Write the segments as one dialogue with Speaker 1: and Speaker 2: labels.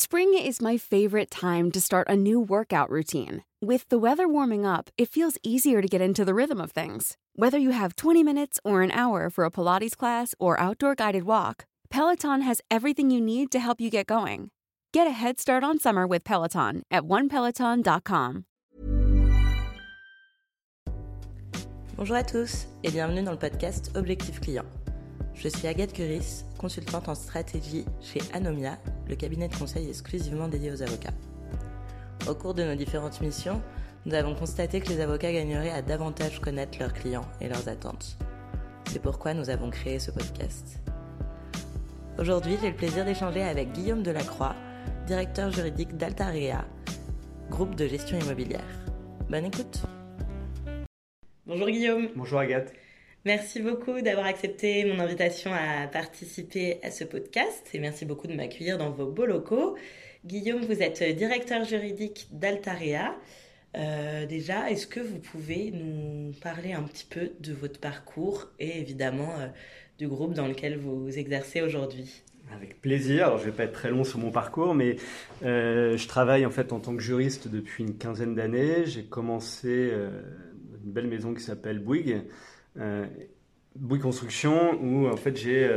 Speaker 1: Spring is my favorite time to start a new workout routine. With the weather warming up, it feels easier to get into the rhythm of things. Whether you have 20 minutes or an hour for a Pilates class or outdoor guided walk, Peloton has everything you need to help you get going. Get a head start on summer with Peloton at onepeloton.com.
Speaker 2: Bonjour à tous et bienvenue dans le podcast Objectif Client. Je suis Agathe Curis, consultante en stratégie chez Anomia, le cabinet de conseil exclusivement dédié aux avocats. Au cours de nos différentes missions, nous avons constaté que les avocats gagneraient à davantage connaître leurs clients et leurs attentes. C'est pourquoi nous avons créé ce podcast. Aujourd'hui, j'ai le plaisir d'échanger avec Guillaume Delacroix, directeur juridique d'Altarea, groupe de gestion immobilière. Bonne écoute Bonjour Guillaume
Speaker 3: Bonjour Agathe
Speaker 2: Merci beaucoup d'avoir accepté mon invitation à participer à ce podcast et merci beaucoup de m'accueillir dans vos beaux locaux. Guillaume, vous êtes directeur juridique d'Altarea. Euh, déjà, est-ce que vous pouvez nous parler un petit peu de votre parcours et évidemment euh, du groupe dans lequel vous exercez aujourd'hui?
Speaker 3: Avec plaisir. Alors, je ne vais pas être très long sur mon parcours, mais euh, je travaille en fait en tant que juriste depuis une quinzaine d'années. J'ai commencé une belle maison qui s'appelle Bouygues, Bouygues Construction, où en fait j'ai,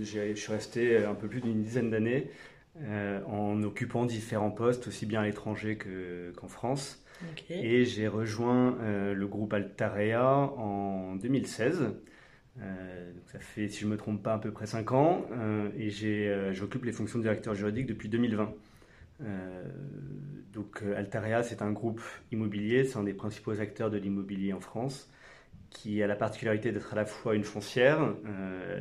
Speaker 3: je suis resté un peu plus d'une dizaine d'années en occupant différents postes, aussi bien à l'étranger qu'en France. Et j'ai rejoint euh, le groupe Altarea en 2016. Euh, ça fait, si je ne me trompe pas, à peu près 5 ans. Euh, et j'occupe les fonctions de directeur juridique depuis 2020. donc Altarea, c'est un groupe immobilier, c'est un des principaux acteurs de l'immobilier en France, qui a la particularité d'être à la fois une foncière,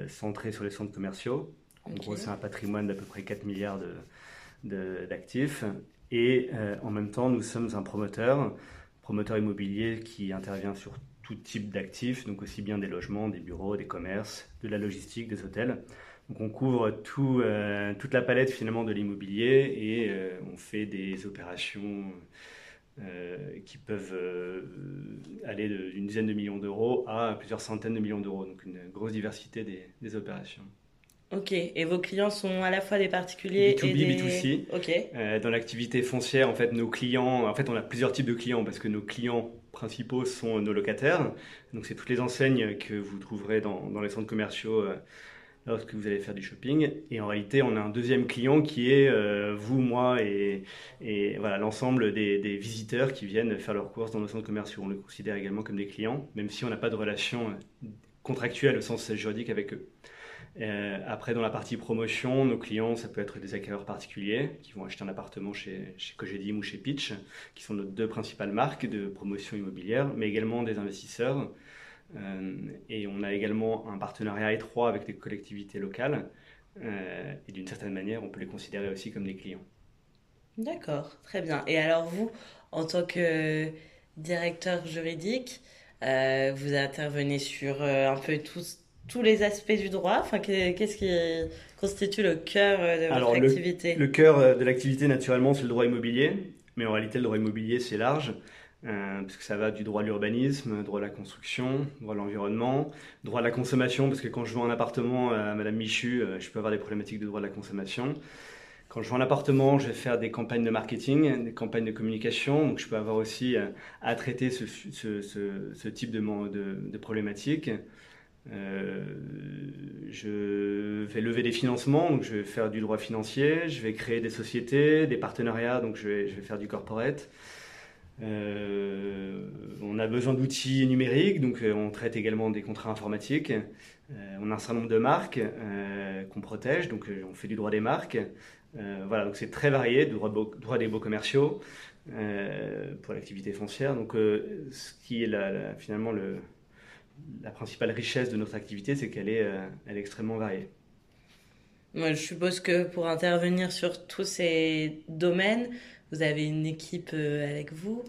Speaker 3: centrée sur les centres commerciaux. En gros, c'est un patrimoine d'à peu près 4 milliards d'actifs. Et euh, en même temps, nous sommes un promoteur, promoteur immobilier qui intervient sur tout type d'actifs, donc aussi bien des logements, des bureaux, des commerces, de la logistique, des hôtels. Donc on couvre tout, euh, toute la palette finalement de l'immobilier et euh, on fait des opérations qui peuvent aller d'une dizaine de millions d'euros à plusieurs centaines de millions d'euros. Donc une grosse diversité des, des opérations.
Speaker 2: Ok, et vos clients sont à la fois des particuliers
Speaker 3: B2B,
Speaker 2: et des...
Speaker 3: B2C.
Speaker 2: Ok.
Speaker 3: Euh, dans l'activité foncière, en fait, nos clients, en fait, on a plusieurs types de clients parce que nos clients principaux sont nos locataires. Donc, c'est toutes les enseignes que vous trouverez dans, dans les centres commerciaux euh, lorsque vous allez faire du shopping. Et en réalité, on a un deuxième client qui est euh, vous, moi et, voilà l'ensemble des, visiteurs qui viennent faire leurs courses dans nos centres commerciaux. On les considère également comme des clients, même si on n'a pas de relation contractuelle au sens juridique avec eux. Euh, après, dans la partie promotion, nos clients, ça peut être des acquéreurs particuliers qui vont acheter un appartement chez, chez Cogedim ou chez Pitch, qui sont nos deux principales marques de promotion immobilière, mais également des investisseurs. Euh, et on a également un partenariat étroit avec des collectivités locales. Euh, et d'une certaine manière, on peut les considérer aussi comme des clients.
Speaker 2: D'accord, très bien. Et alors vous, en tant que directeur juridique, vous intervenez sur un peu tous tous les aspects du droit? Enfin, qu'est-ce qui constitue le cœur de votre activité?
Speaker 3: Le, cœur euh, de l'activité, naturellement, c'est le droit immobilier. Mais en réalité, le droit immobilier, c'est large. Euh, parce que ça va du droit à l'urbanisme, droit à la construction, droit à l'environnement, droit à la consommation, parce que quand je vends un appartement à Madame Michu, euh, je peux avoir des problématiques de droit de la consommation. Quand je vends un appartement, je vais faire des campagnes de marketing, des campagnes de communication, donc je peux avoir aussi à traiter ce, type de, de, problématiques. je vais lever des financements, donc je vais faire du droit financier, je vais créer des sociétés, des partenariats, donc je vais faire du corporate. Euh, on a besoin d'outils numériques, donc euh, on traite également des contrats informatiques. Euh, on a un certain nombre de marques qu'on protège, donc on fait du droit des marques. voilà, donc c'est très varié, droit, des beaux commerciaux pour l'activité foncière. Donc ce qui est finalement le, la principale richesse de notre activité, c'est qu'elle est, est extrêmement variée.
Speaker 2: Moi, je suppose que pour intervenir sur tous ces domaines, vous avez une équipe euh, avec vous?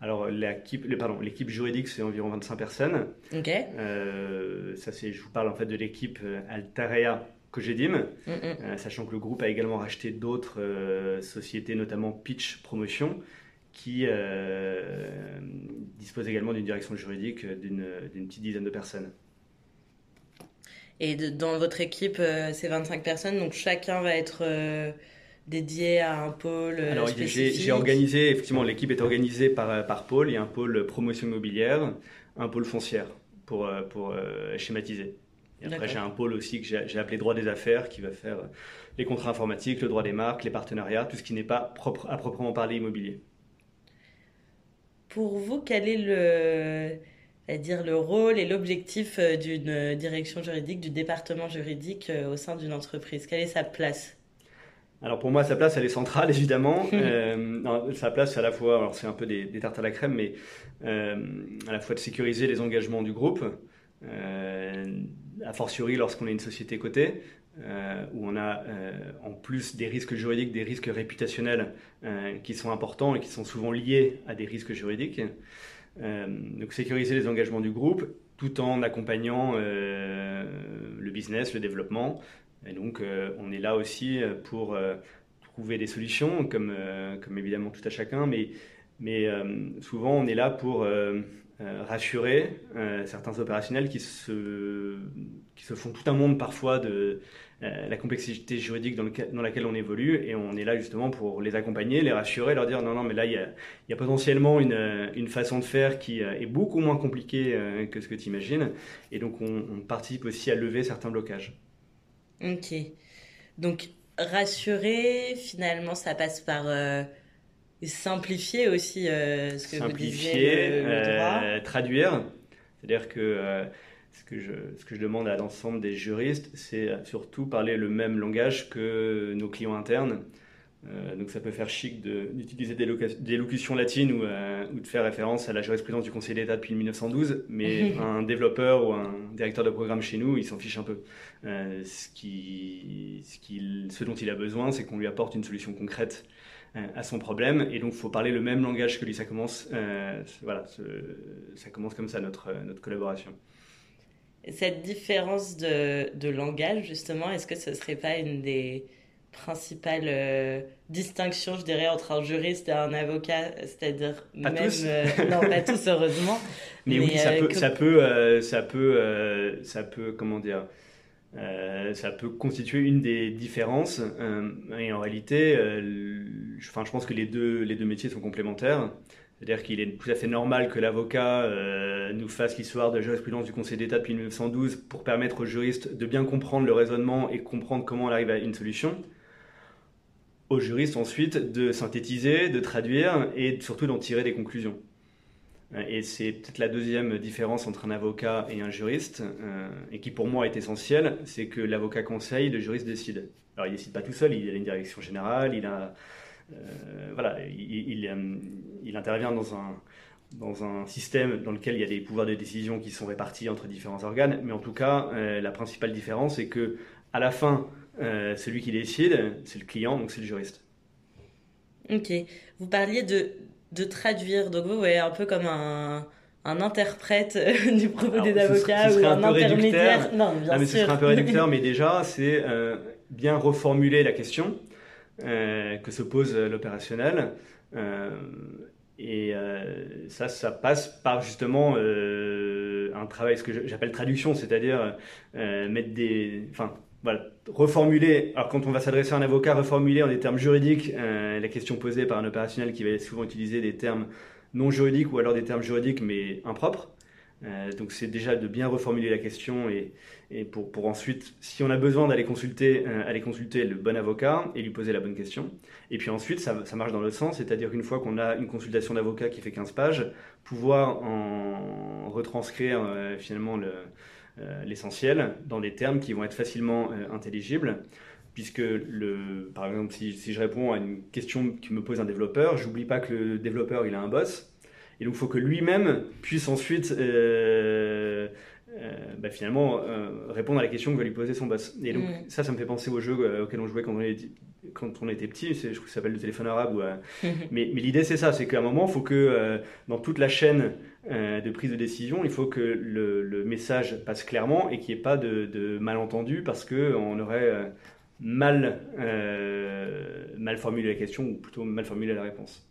Speaker 3: Alors, l'équipe, pardon, l'équipe juridique, c'est environ 25 personnes.
Speaker 2: Ok.
Speaker 3: Euh, ça, c'est, je vous parle en fait de l'équipe euh, Altarea Cogedim, mm, mm. sachant que le groupe a également racheté d'autres sociétés, notamment Pitch Promotion, qui dispose également d'une direction juridique d'une, petite dizaine de personnes.
Speaker 2: Et dans votre équipe, c'est 25 personnes, donc chacun va être dédié à un pôle euh, Alors,
Speaker 3: j'ai organisé, effectivement, l'équipe est organisée par, euh, par pôle. Il y a un pôle promotion immobilière, un pôle foncière, pour, euh, pour schématiser. Et après, j'ai un pôle aussi que j'ai appelé droit des affaires, qui va faire les contrats informatiques, le droit des marques, les partenariats, tout ce qui n'est pas propre, à proprement parler immobilier.
Speaker 2: Pour vous, quel est le, à dire, le rôle et l'objectif d'une direction juridique, du département juridique au sein d'une entreprise? Quelle est sa place?
Speaker 3: Alors pour moi, sa place, elle est centrale, évidemment. euh, sa place, à la fois, alors c'est un peu des, tartes à la crème, mais euh, à la fois de sécuriser les engagements du groupe, euh, a fortiori lorsqu'on est une société cotée, euh, où on a en plus des risques juridiques, des risques réputationnels qui sont importants et qui sont souvent liés à des risques juridiques. donc sécuriser les engagements du groupe tout en accompagnant le business, le développement, et donc, euh, on est là aussi euh, pour euh, trouver des solutions, comme, comme évidemment tout à chacun, mais, mais souvent, on est là pour rassurer certains opérationnels qui se, qui se font tout un monde parfois de la complexité juridique dans, laquelle on évolue, et on est là justement pour les accompagner, les rassurer, leur dire non, non, mais là, il y a, potentiellement une, une, façon de faire qui est beaucoup moins compliquée que ce que tu imagines, et donc on, on participe aussi à lever certains blocages.
Speaker 2: Ok. Donc, rassurer, finalement, ça passe par euh, simplifier aussi euh, ce que vous disiez, le, droit.
Speaker 3: Euh, traduire. C'est-à-dire que ce, que je, ce que je demande à l'ensemble des juristes, c'est surtout parler le même langage que nos clients internes. Euh, donc ça peut faire chic d'utiliser des, des, locutions latines ou, euh, ou, de faire référence à la jurisprudence du Conseil d'État depuis 1912, mais un développeur ou un directeur de programme chez nous, il s'en fiche un peu. Euh, ce, qui, ce, ce, dont il a besoin, c'est qu'on lui apporte une solution concrète à son problème, et donc il faut parler le même langage que lui. Ça commence, voilà, ça commence comme ça notre, notre collaboration.
Speaker 2: Cette différence de, de langage, justement, est-ce que ce serait pas une des principale euh, distinction, je dirais, entre un juriste et un avocat, c'est-à-dire
Speaker 3: même tous. Euh,
Speaker 2: non pas tous heureusement.
Speaker 3: Mais, oui, ça, euh, peut, ça peut, ça peut, ça peut, comment dire, ça peut constituer une des différences. et en réalité, enfin, je pense que les deux, les deux métiers sont complémentaires. C'est-à-dire qu'il est tout à fait normal que l'avocat nous fasse l'histoire de la jurisprudence du Conseil d'État depuis 1912 pour permettre aux juristes de bien comprendre le raisonnement et comprendre comment on arrive à une solution aux juristes ensuite de synthétiser, de traduire et surtout d'en tirer des conclusions. Euh, et c'est peut-être la deuxième différence entre un avocat et un juriste, euh, et qui pour moi est essentielle, c'est que l'avocat conseille, le juriste décide. Alors il décide pas tout seul, il a une direction générale, il a, euh, voilà, il, intervient dans un dans un système dans lequel il y a des pouvoirs de décision qui sont répartis entre différents organes, mais en tout cas, la principale différence, c'est que à la fin, euh, celui qui décide, c'est le client, donc c'est le juriste.
Speaker 2: Ok. Vous parliez de, de traduire, donc vous voyez un peu comme un, un interprète euh, du propos des avocats ou un, intermédiaire.
Speaker 3: Non, bien ah, mais Ce serait un peu réducteur, mais déjà, c'est euh, bien reformuler la question que se pose l'opérationnel. et ça, ça passe par justement un travail, ce que j'appelle traduction, c'est-à-dire mettre des. Enfin, voilà, reformuler, alors quand on va s'adresser à un avocat, reformuler en des termes juridiques euh, la question posée par un opérationnel qui va souvent utiliser des termes non juridiques ou alors des termes juridiques mais impropres. Euh, donc c'est déjà de bien reformuler la question et, pour, ensuite, si on a besoin d'aller consulter, euh, aller consulter le bon avocat et lui poser la bonne question. Et puis ensuite, ça, ça marche dans l'autre sens, c'est-à-dire qu'une fois qu'on a une consultation d'avocat qui fait 15 pages, pouvoir en retranscrire finalement l'essentiel dans des termes qui vont être facilement intelligibles puisque le, par exemple, si, si, je réponds à une question qui me pose un développeur, j'oublie pas que le développeur il a un boss, et donc, il faut que lui-même puisse ensuite, euh, euh, bah, finalement, euh, répondre à la question que va lui poser son boss. Et donc, mm. ça, ça me fait penser au jeu auquel on jouait quand on était, quand on était petit. Je crois que ça s'appelle le téléphone arabe. Ou, mais, mais l'idée, c'est ça c'est qu'à un moment, il faut que dans toute la chaîne de prise de décision, il faut que le, message passe clairement et qu'il n'y ait pas de, de malentendu parce qu'on aurait mal, mal formulé la question ou plutôt mal formulé la réponse.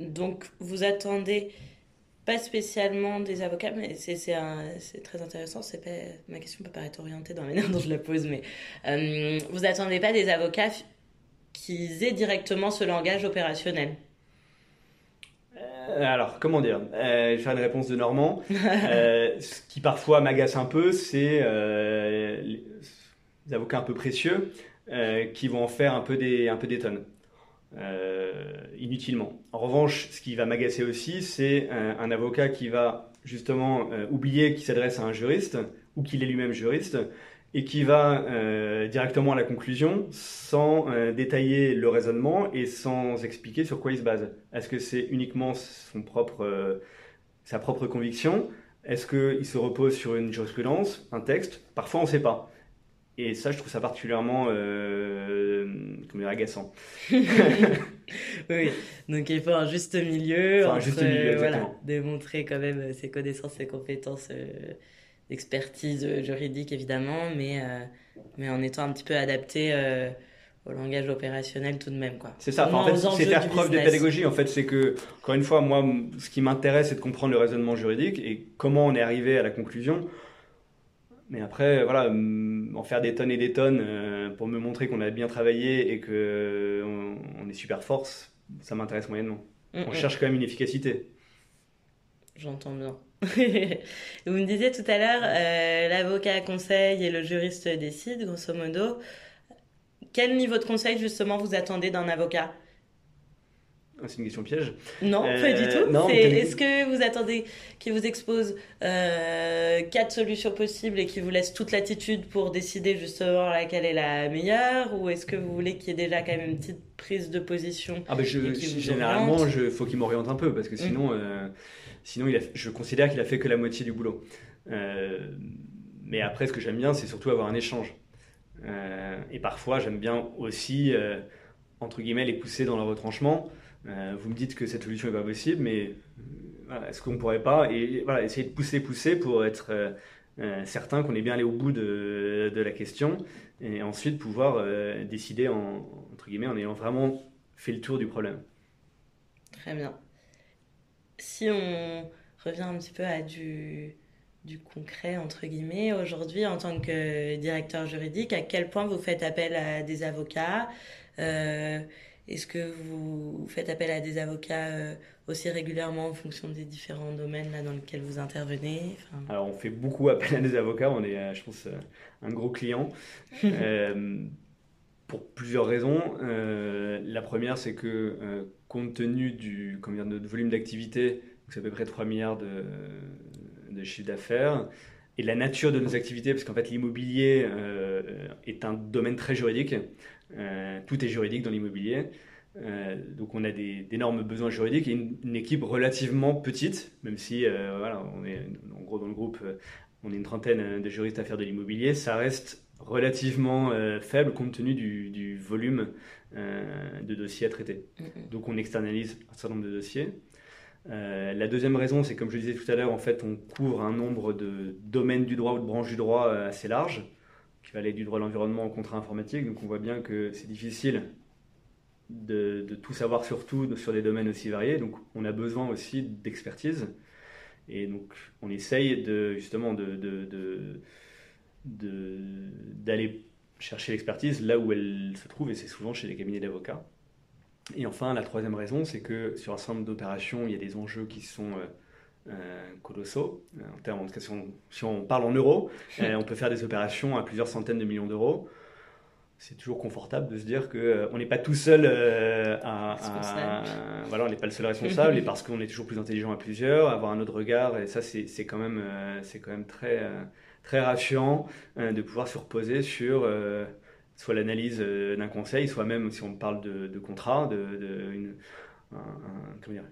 Speaker 2: Donc, vous attendez pas spécialement des avocats, mais c'est très intéressant. Pas, ma question peut paraître orientée dans la manière dont je la pose, mais euh, vous attendez pas des avocats qui aient directement ce langage opérationnel?
Speaker 3: euh, alors, comment dire? Euh, Je vais faire une réponse de Normand. ce qui parfois m'agace un peu, c'est les avocats un peu précieux qui vont en faire un peu des, un peu des tonnes. Euh, inutilement. En revanche, ce qui va m'agacer aussi, c'est un, avocat qui va justement euh, oublier qu'il s'adresse à un juriste ou qu'il est lui-même juriste et qui va euh, directement à la conclusion sans détailler le raisonnement et sans expliquer sur quoi il se base. Est-ce que c'est uniquement son propre, sa propre conviction? Est-ce qu'il se repose sur une jurisprudence, un texte? Parfois on ne sait pas. Et ça, je trouve ça particulièrement euh, dire, agaçant.
Speaker 2: oui, donc il faut un juste milieu. un juste milieu, voilà, démontrer quand même ses connaissances, ses compétences euh, d'expertise juridique, évidemment, mais, euh, mais en étant un petit peu adapté euh, au langage opérationnel tout de même. quoi.
Speaker 3: C'est ça, en fait, c'est faire preuve de pédagogie. En fait, c'est que, encore une fois, moi, ce qui m'intéresse, c'est de comprendre le raisonnement juridique et comment on est arrivé à la conclusion. Mais après, voilà, en faire des tonnes et des tonnes euh, pour me montrer qu'on a bien travaillé et qu'on euh, on est super force, ça m'intéresse moyennement. Mm, on mm. cherche quand même une efficacité.
Speaker 2: J'entends bien. Vous me disiez tout à l'heure, euh, l'avocat conseille et le juriste décide, grosso modo. Quel niveau de conseil justement vous attendez d'un avocat?
Speaker 3: C'est une question piège.
Speaker 2: Non, pas du euh, tout. Est-ce que vous attendez qu'il vous expose euh, quatre solutions possibles et qu'il vous laisse toute l'attitude pour décider justement laquelle est la meilleure Ou est-ce que vous voulez qu'il y ait déjà quand même une petite prise de position
Speaker 3: ah je, Généralement, il faut qu'il m'oriente un peu parce que mm. sinon, euh, sinon il a, je considère qu'il a fait que la moitié du boulot. mais après, ce que j'aime bien, c'est surtout avoir un échange. et parfois, j'aime bien aussi, entre guillemets, les pousser dans le retranchement. Euh, vous me dites que cette solution n'est pas possible, mais euh, est-ce qu'on ne pourrait pas et, voilà, essayer de pousser, pousser pour être euh, certain qu'on est bien allé au bout de, la question et ensuite pouvoir décider en, entre guillemets en ayant vraiment fait le tour du problème.
Speaker 2: Très bien. Si on revient un petit peu à du, du concret, entre guillemets, aujourd'hui, en tant que directeur juridique, à quel point vous faites appel à des avocats est-ce que vous faites appel à des avocats euh, aussi régulièrement en fonction des différents domaines là, dans lesquels vous intervenez?
Speaker 3: Alors, on fait beaucoup appel à des avocats. On est, euh, je pense, euh, un gros client. pour plusieurs raisons. la première, c'est que compte tenu du, de notre volume d'activité, c'est à peu près 3 milliards de, de chiffre d'affaires, et la nature de nos activités, parce qu'en fait l'immobilier est un domaine très juridique. Euh, tout est juridique dans l'immobilier. Euh, donc on a d'énormes besoins juridiques et une, équipe relativement petite, même si euh, voilà, on est en gros dans le groupe, on est une trentaine de juristes à faire de l'immobilier, ça reste relativement faible compte tenu du, volume de dossiers à traiter. Donc on externalise un certain nombre de dossiers. la deuxième raison, c'est comme je disais tout à l'heure, en fait, on couvre un nombre de domaines du droit ou de branches du droit assez large qui va aller du droit de l'environnement au contrat informatique. Donc on voit bien que c'est difficile de, tout savoir sur tout, sur des domaines aussi variés. Donc on a besoin aussi d'expertise. Et donc on essaye justement d'aller chercher l'expertise là où elle se trouve, et c'est souvent chez les cabinets d'avocats. Et enfin, la troisième raison, c'est que sur un certain nombre d'opérations, il y a des enjeux qui sont euh, colossaux. En termes, si, on, si on parle en euros, on peut faire des opérations à plusieurs centaines de millions d'euros c'est toujours confortable de se dire qu'on euh, n'est pas tout seul euh, à, voilà on n'est pas le seul responsable et parce qu'on est toujours plus intelligent à plusieurs avoir un autre regard et ça c'est quand même euh, c'est quand même très très rassurant de pouvoir se reposer sur soit l'analyse d'un conseil soit même si on parle de, de contrat de, de une,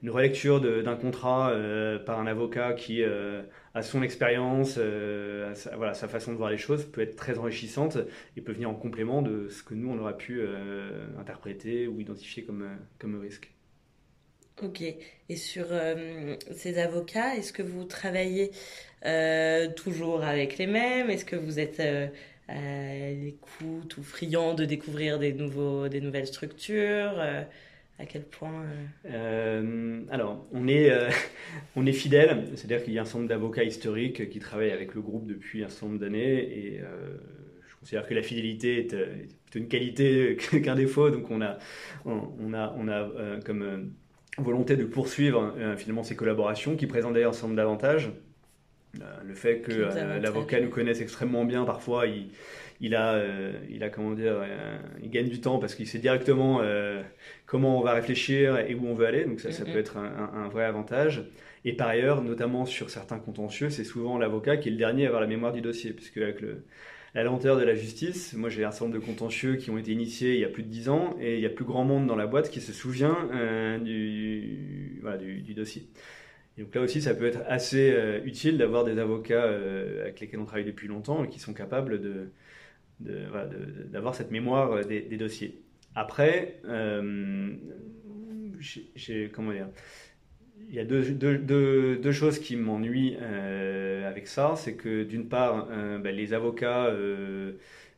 Speaker 3: une relecture d'un contrat euh, par un avocat qui euh, a son expérience, euh, voilà, sa façon de voir les choses peut être très enrichissante et peut venir en complément de ce que nous, on aura pu interpréter ou identifier comme, comme risque.
Speaker 2: Ok. Et sur ces avocats, est-ce que vous travaillez toujours avec les mêmes? Est-ce que vous êtes à l'écoute ou friand de découvrir des, nouveaux, des nouvelles structures? À quel point
Speaker 3: euh, euh, Alors, on est, euh, on est fidèle, c'est-à-dire qu'il y a un certain nombre d'avocats historiques qui travaillent avec le groupe depuis un certain nombre d'années et je considère que la fidélité est, plutôt une qualité qu'un défaut, donc on a, on, a, on a comme volonté de poursuivre finalement ces collaborations qui présentent d'ailleurs un certain nombre d'avantages. Le fait que l'avocat nous connaisse extrêmement bien, parfois, il il a, euh, il a comment dire, euh, il gagne du temps parce qu'il sait directement euh, comment on va réfléchir et où on veut aller. Donc ça, ça peut être un, vrai avantage. Et par ailleurs, notamment sur certains contentieux, c'est souvent l'avocat qui est le dernier à avoir la mémoire du dossier, puisque avec le, la lenteur de la justice, moi j'ai un certain nombre de contentieux qui ont été initiés il y a plus de 10 ans, et il y a plus grand monde dans la boîte qui se souvient du, voilà, du, du, dossier. Donc là aussi, ça peut être assez utile d'avoir des avocats avec lesquels on travaille depuis longtemps et qui sont capables d'avoir cette mémoire euh, des, dossiers. Après, euh, comment dire, il y a deux, choses qui m'ennuient euh, avec ça. C'est que d'une part, bah, les avocats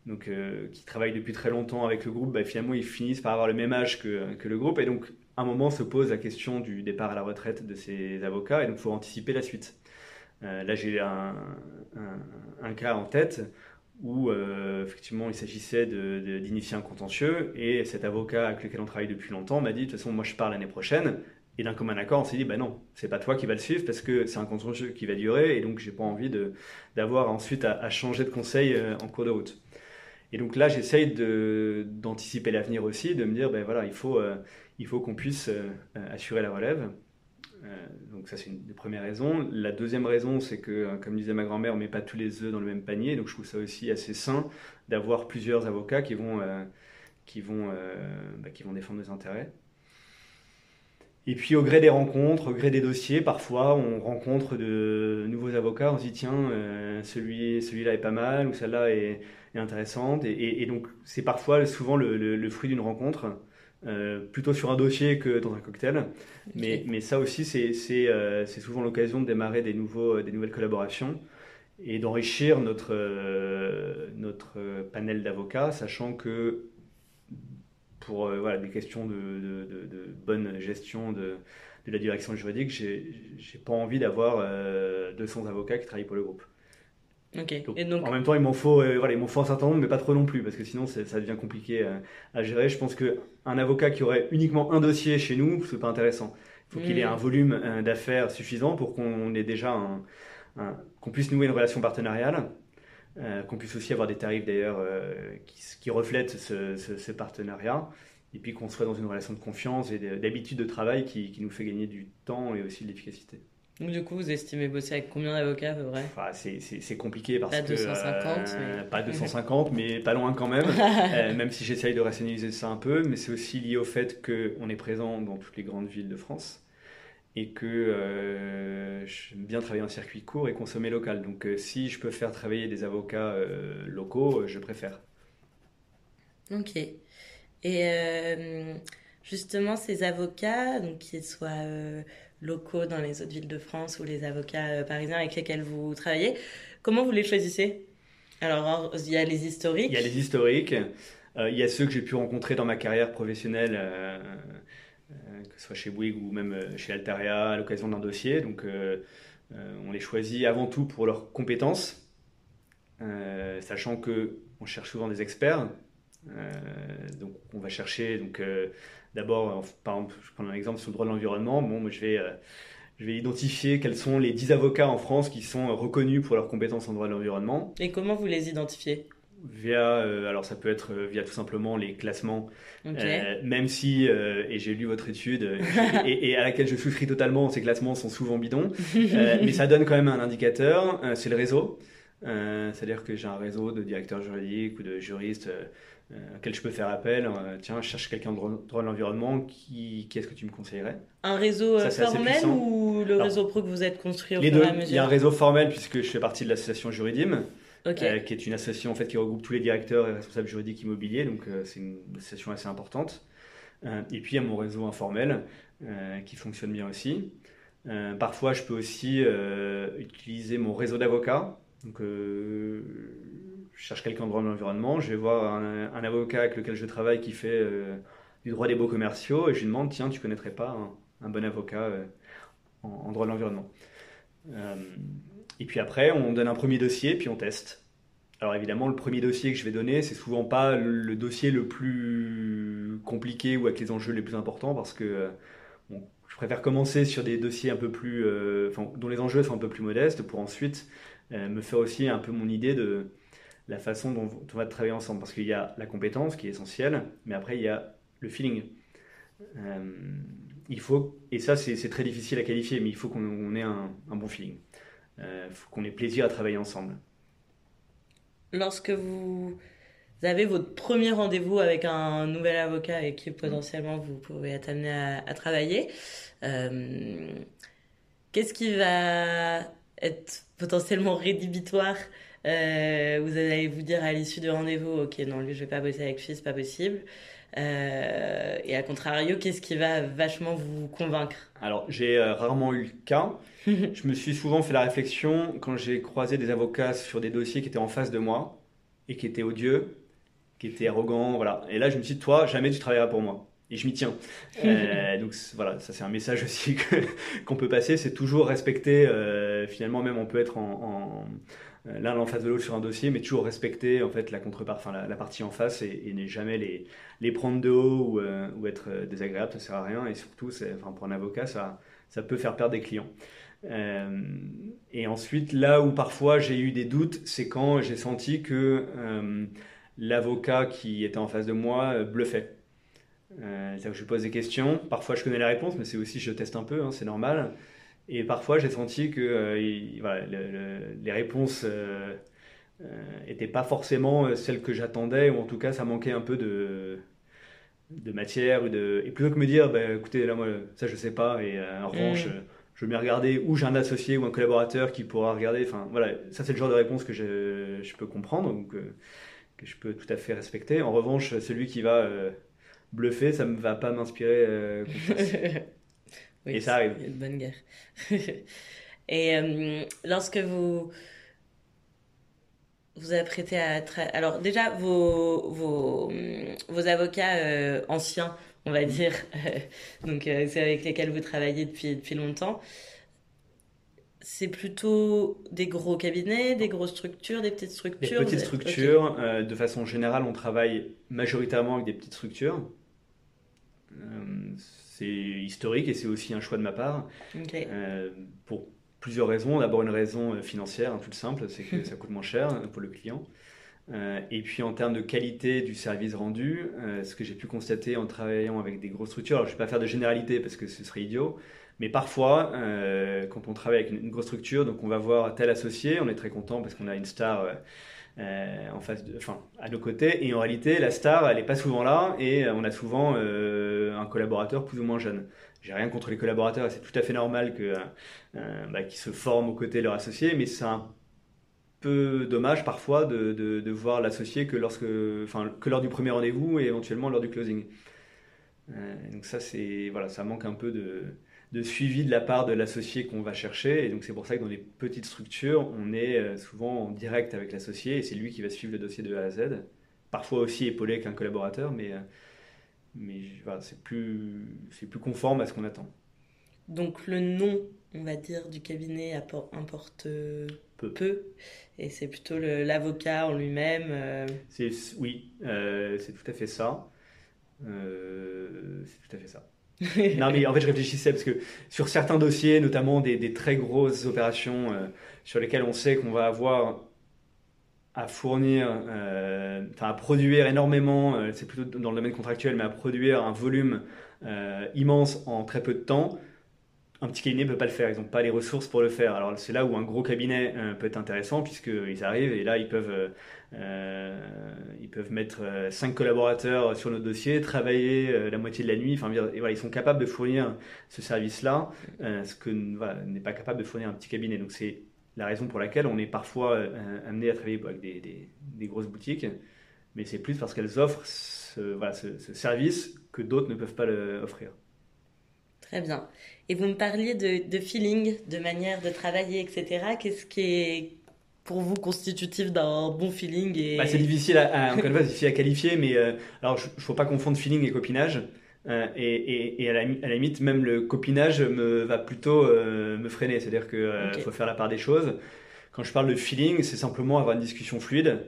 Speaker 3: qui travaillent depuis très longtemps avec le groupe, bah, finalement, ils finissent par avoir le même âge que, que, le groupe. Et donc, un moment, se pose la question du départ à la retraite de ces avocats. Et donc, il faut anticiper la suite. là, j'ai un, un, cas en tête où euh, effectivement il s'agissait d'initier un contentieux et cet avocat avec lequel on travaille depuis longtemps m'a dit de toute façon moi je pars l'année prochaine et d'un commun accord on s'est dit bah non c'est pas toi qui va le suivre parce que c'est un contentieux qui va durer et donc j'ai pas envie d'avoir ensuite à, changer de conseil euh, en cours de route et donc là j'essaye d'anticiper l'avenir aussi de me dire ben voilà il faut euh, il faut qu'on puisse assurer la relève euh, donc ça, c'est une des premières raisons. La deuxième raison, c'est que, euh, comme disait ma grand-mère, on ne met pas tous les œufs dans le même panier. Donc je trouve ça aussi assez sain d'avoir plusieurs avocats qui vont, euh, qui vont, bah, qui vont défendre nos intérêts. Et puis au gré des rencontres, au gré des dossiers, parfois on rencontre de nouveaux avocats, on se dit tiens, celui, celui-là est pas mal ou celle-là est, intéressante. Et, donc c'est parfois souvent le fruit d'une rencontre. Euh, plutôt sur un dossier que dans un cocktail. Mais, mais ça aussi, c'est euh, souvent l'occasion de démarrer des, nouveaux, euh, des nouvelles collaborations et d'enrichir notre, notre panel d'avocats, sachant que pour voilà, des questions de, de, de, bonne gestion de, de, la direction juridique, j'ai pas envie d'avoir 200 avocats qui travaillent pour le groupe. Donc, En même temps, il m'en faut, euh, voilà, il faut un certain nombre, mais pas trop non plus, parce que sinon ça devient compliqué euh, à gérer. Je pense qu'un avocat qui aurait uniquement un dossier chez nous, c'est pas intéressant. Il faut qu'il ait mm. un volume euh, d'affaires suffisant pour qu'on ait déjà un, qu'on puisse nouer une relation partenariale, qu'on puisse aussi avoir des tarifs d'ailleurs qui, qui, reflètent ce, ce, partenariat, et puis qu'on soit dans une relation de confiance et d'habitude de travail qui, qui nous fait gagner du temps et aussi de l'efficacité.
Speaker 2: Donc, du coup, vous estimez bosser avec combien d'avocats à peu près?
Speaker 3: C'est compliqué parce
Speaker 2: pas
Speaker 3: que.
Speaker 2: 250,
Speaker 3: euh, Pas 250, mais pas loin quand même. Euh, même si j'essaye de rationaliser ça un peu, mais c'est aussi lié au fait qu'on est présent dans toutes les grandes villes de France et que euh, j'aime bien travailler en circuit court et consommer local. Donc, si je peux faire travailler des avocats locaux, je préfère.
Speaker 2: Ok. Et justement, ces avocats, donc qu'ils soient locaux dans les autres villes de France ou les avocats euh, parisiens avec lesquels vous travaillez. Comment vous les choisissez? Alors, il y a les historiques.
Speaker 3: Il y a les historiques. Euh, il y a ceux que j'ai pu rencontrer dans ma carrière professionnelle, euh, que ce soit chez Bouygues ou même chez Altaria, à l'occasion d'un dossier. Donc, on les choisit avant tout pour leurs compétences, sachant que on cherche souvent des experts. Donc, on va chercher donc D'abord, par exemple, je prends un exemple sur le droit de l'environnement. Bon, moi, je vais, euh, je vais identifier quels sont les 10 avocats en France qui sont reconnus pour leurs compétences en droit de l'environnement.
Speaker 2: Et comment vous les identifiez?
Speaker 3: Via, alors ça peut être via tout simplement les classements, même si, et j'ai lu votre étude, et, à laquelle je souscris totalement, ces classements sont souvent bidons, mais ça donne quand même un indicateur, c'est le réseau. C'est-à-dire que j'ai un réseau de directeurs juridiques ou de juristes euh, auquel je peux faire appel. Euh, tiens, je cherche quelqu'un de droit de l'environnement, qui, qui est-ce que tu me conseillerais?
Speaker 2: Un réseau euh, formel ou le réseau pro que vous êtes construit au
Speaker 3: à mesure? Il y a un réseau formel puisque je fais partie de l'association Juridim. qui est une association en fait qui regroupe tous les directeurs et responsables juridiques immobiliers, donc c'est une association assez importante. et puis il y a mon réseau informel qui fonctionne bien aussi. parfois, je peux aussi utiliser mon réseau d'avocats. Donc, je cherche quelqu'un en droit de l'environnement, je vais voir un, avocat avec lequel je travaille qui fait euh, du droit des beaux commerciaux et je lui demande tiens, tu connaîtrais pas un, bon avocat euh, en, droit de l'environnement euh, Et puis après, on donne un premier dossier, puis on teste. Alors évidemment, le premier dossier que je vais donner, c'est souvent pas le, dossier le plus compliqué ou avec les enjeux les plus importants parce que je préfère commencer sur des dossiers un peu plus, dont les enjeux sont un peu plus modestes pour ensuite me faire aussi un peu mon idée de la façon dont on va travailler ensemble. Parce qu'il y a la compétence qui est essentielle, mais après il y a le feeling. Euh, il faut, et ça c'est très difficile à qualifier, mais il faut qu'on ait un, bon feeling. Il euh, faut qu'on ait plaisir à travailler ensemble.
Speaker 2: Lorsque vous avez votre premier rendez-vous avec un nouvel avocat avec qui potentiellement vous pouvez être amené à, travailler, euh, qu'est-ce qui va être potentiellement rédhibitoire euh, vous allez vous dire à l'issue du rendez-vous, ok, non, lui, je vais pas bosser avec lui, c'est pas possible. Euh, et à contrario, qu'est-ce qui va vachement vous convaincre?
Speaker 3: Alors, j'ai euh, rarement eu le cas. je me suis souvent fait la réflexion quand j'ai croisé des avocats sur des dossiers qui étaient en face de moi et qui étaient odieux, qui étaient arrogants, voilà. Et là, je me suis dit, toi, jamais tu travailleras pour moi. Et je m'y tiens. donc voilà, ça c'est un message aussi qu'on peut passer, c'est toujours respecter. finalement, même on peut être en l'un en face de l'autre sur un dossier, mais toujours respecter en fait la contrepart, enfin la, partie en face et, ne jamais les, les prendre de haut ou, euh, être euh, désagréable, ça sert à rien. Et surtout, enfin, pour un avocat, ça, ça peut faire perdre des clients. et ensuite, là où parfois j'ai eu des doutes, c'est quand j'ai senti que l'avocat qui était en face de moi bluffait. C'est-à-dire que je pose des questions, parfois je connais la réponse, mais c'est aussi je teste un peu, hein, c'est normal. Et parfois, j'ai senti que euh, les réponses n'étaient euh, euh, pas forcément celles que j'attendais, ou en tout cas, ça manquait un peu de, de matière. Ou de... Et plutôt que me dire, bah, écoutez, là, moi, ça, je sais pas, et en mm. revanche, je vais regarder où j'ai un associé ou un collaborateur qui pourra regarder. Enfin, voilà, ça, c'est le genre de réponse que je, je peux comprendre, ou que, que, je peux tout à fait respecter. En revanche, celui qui va bluffer, ça ne va pas m'inspirer et ça arrive.
Speaker 2: Une bonne guerre. et euh, lorsque vous vous apprêtez à... Alors déjà, vos, vos, vos avocats euh, anciens, on va dire, donc euh, c'est avec lesquels vous travaillez depuis, depuis longtemps, c'est plutôt des gros cabinets, des grosses structures, des petites structures
Speaker 3: Des petites structures. de façon générale, on travaille majoritairement avec des petites structures c'est historique et c'est aussi un choix de ma part. Euh, pour plusieurs raisons. D'abord une raison euh, financière, toute simple, c'est que ça coûte moins cher pour le client. Euh, et puis en termes de qualité du service rendu, ce que j'ai pu constater en travaillant avec des grosses structures, alors je ne vais pas faire de généralité parce que ce serait idiot, mais parfois, quand on travaille avec une, grosse structure, donc on va voir tel associé, on est très content parce qu'on a une star euh, en face de, enfin, à nos côtés. Et en réalité, la star, elle n'est pas souvent là et on a souvent euh, un collaborateur plus ou moins jeune. J'ai rien contre les collaborateurs et c'est tout à fait normal que, euh, bah, qu'ils se forment aux côtés de leur associé, mais c'est un peu dommage parfois de, de, voir l'associé que, lorsque, enfin, que lors du premier rendez-vous et éventuellement lors du closing. donc ça, c'est, voilà, ça manque un peu de, de suivi de la part de l'associé qu'on va chercher. Et donc c'est pour ça que dans les petites structures, on est euh, souvent en direct avec l'associé et c'est lui qui va suivre le dossier de A à Z. Parfois aussi épaulé qu'un collaborateur, mais, euh, mais voilà, c'est plus, plus conforme à ce qu'on attend.
Speaker 2: Donc le nom, on va dire, du cabinet importe euh, peu. et c'est plutôt l'avocat en lui-même.
Speaker 3: Oui, c'est tout à fait ça. c'est tout à fait ça. Non, mais en fait, je réfléchissais parce que sur certains dossiers, notamment des, très grosses opérations euh, sur lesquelles on sait qu'on va avoir à fournir, euh, à produire énormément, euh, c'est plutôt dans le domaine contractuel, mais à produire un volume immense en très peu de temps, un petit cabinet ne peut pas le faire, ils n'ont pas les ressources pour le faire. Alors c'est là où un gros cabinet peut être intéressant, puisqu'ils arrivent et là ils peuvent euh, ils peuvent mettre 5 euh, collaborateurs sur notre dossier, travailler euh, la moitié de la nuit. Enfin, voilà, ils sont capables de fournir ce service-là, ce que n'est pas capable de fournir un petit cabinet. Donc c'est la raison pour laquelle on est parfois amené à travailler avec des, grosses boutiques, mais c'est plus parce qu'elles offrent ce, ce, service que d'autres ne peuvent pas offrir.
Speaker 2: Très bien. Et vous me parliez de, de, feeling, de manière de travailler, etc. Qu'est-ce qui est pour vous constitutif d'un bon feeling et...
Speaker 3: Bah, c'est difficile à, encore une fois, difficile à qualifier, mais euh, alors il ne faut pas confondre feeling et copinage. Euh, et, et, à, la, à, la, limite, même le copinage me va plutôt euh, me freiner. C'est-à-dire qu'il faut faire la part des choses. Quand je parle de feeling, c'est simplement avoir une discussion fluide,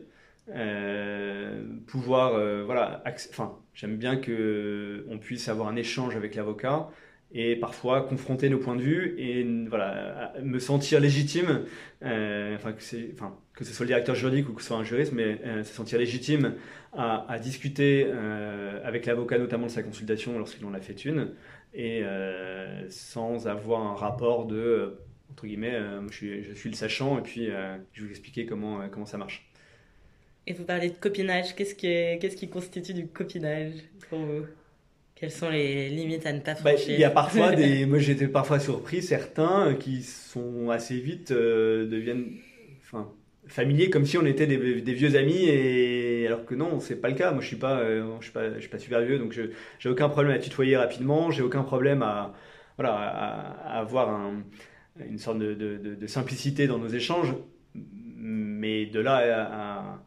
Speaker 3: pouvoir, voilà, enfin, j'aime bien que on puisse avoir un échange avec l'avocat et parfois confronter nos points de vue et voilà, me sentir légitime, euh, enfin, que enfin, ce soit le directeur juridique ou que ce soit un juriste, mais euh, se sentir légitime à, à discuter euh, avec l'avocat notamment de sa consultation lorsqu'il en a fait une, et sans avoir un rapport de, entre guillemets, je suis, je, suis, le sachant et puis je vais vous expliquer comment, comment ça marche.
Speaker 2: Et vous parlez de copinage, qu'est-ce qui, qu'est-ce qui constitue du copinage pour vous? Quelles sont les limites à ne pas bah, franchir
Speaker 3: Il y a parfois des. Moi, j'étais parfois surpris, certains qui sont assez vite euh, deviennent, enfin, familiers comme si on était des, vieux amis et alors que non, c'est pas le cas. Moi, je suis pas, euh, je suis pas, je suis pas super vieux, donc je j'ai aucun problème à tutoyer rapidement. J'ai aucun problème à, voilà, à, avoir un, une sorte de, de, de, simplicité dans nos échanges. Mais de là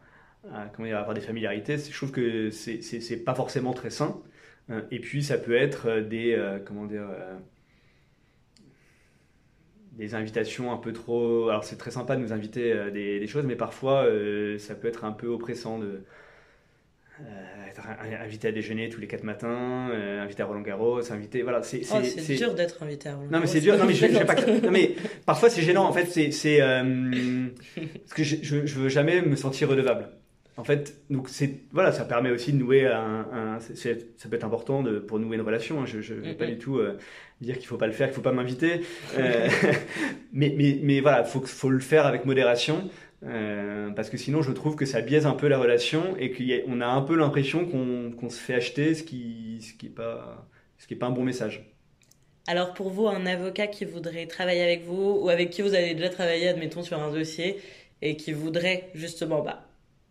Speaker 3: à, à, comment dire, avoir des familiarités, je trouve que c'est, c'est pas forcément très sain. Euh, et puis ça peut être euh, des, euh, comment dire, des invitations un peu trop. Alors c'est très sympa de nous inviter des, choses, mais parfois ça peut être un peu oppressant de. être invité à déjeuner tous les quatre matins, invité à Roland Garros, invité. Voilà,
Speaker 2: c'est oh, dur d'être invité à Roland Garros.
Speaker 3: Non, mais c'est dur. Non, mais, je, pas, non, mais parfois c'est gênant. En fait, c'est. parce que je, je, je veux jamais me sentir redevable. En fait, donc c'est voilà, ça permet aussi de nouer un, ça peut être important de, pour nouer une relation. Hein. Je ne vais pas du tout euh, dire qu'il faut pas le faire, qu'il faut pas m'inviter, euh, mais, mais, mais voilà, faut faut le faire avec modération. Euh, parce que sinon, je trouve que ça biaise un peu la relation et qu'on a, un peu l'impression qu'on se fait acheter, ce qui ce qui est pas ce qui est pas un bon message.
Speaker 2: Alors pour vous, un avocat qui voudrait travailler avec vous ou avec qui vous avez déjà travaillé, admettons, sur un dossier et qui voudrait justement bah,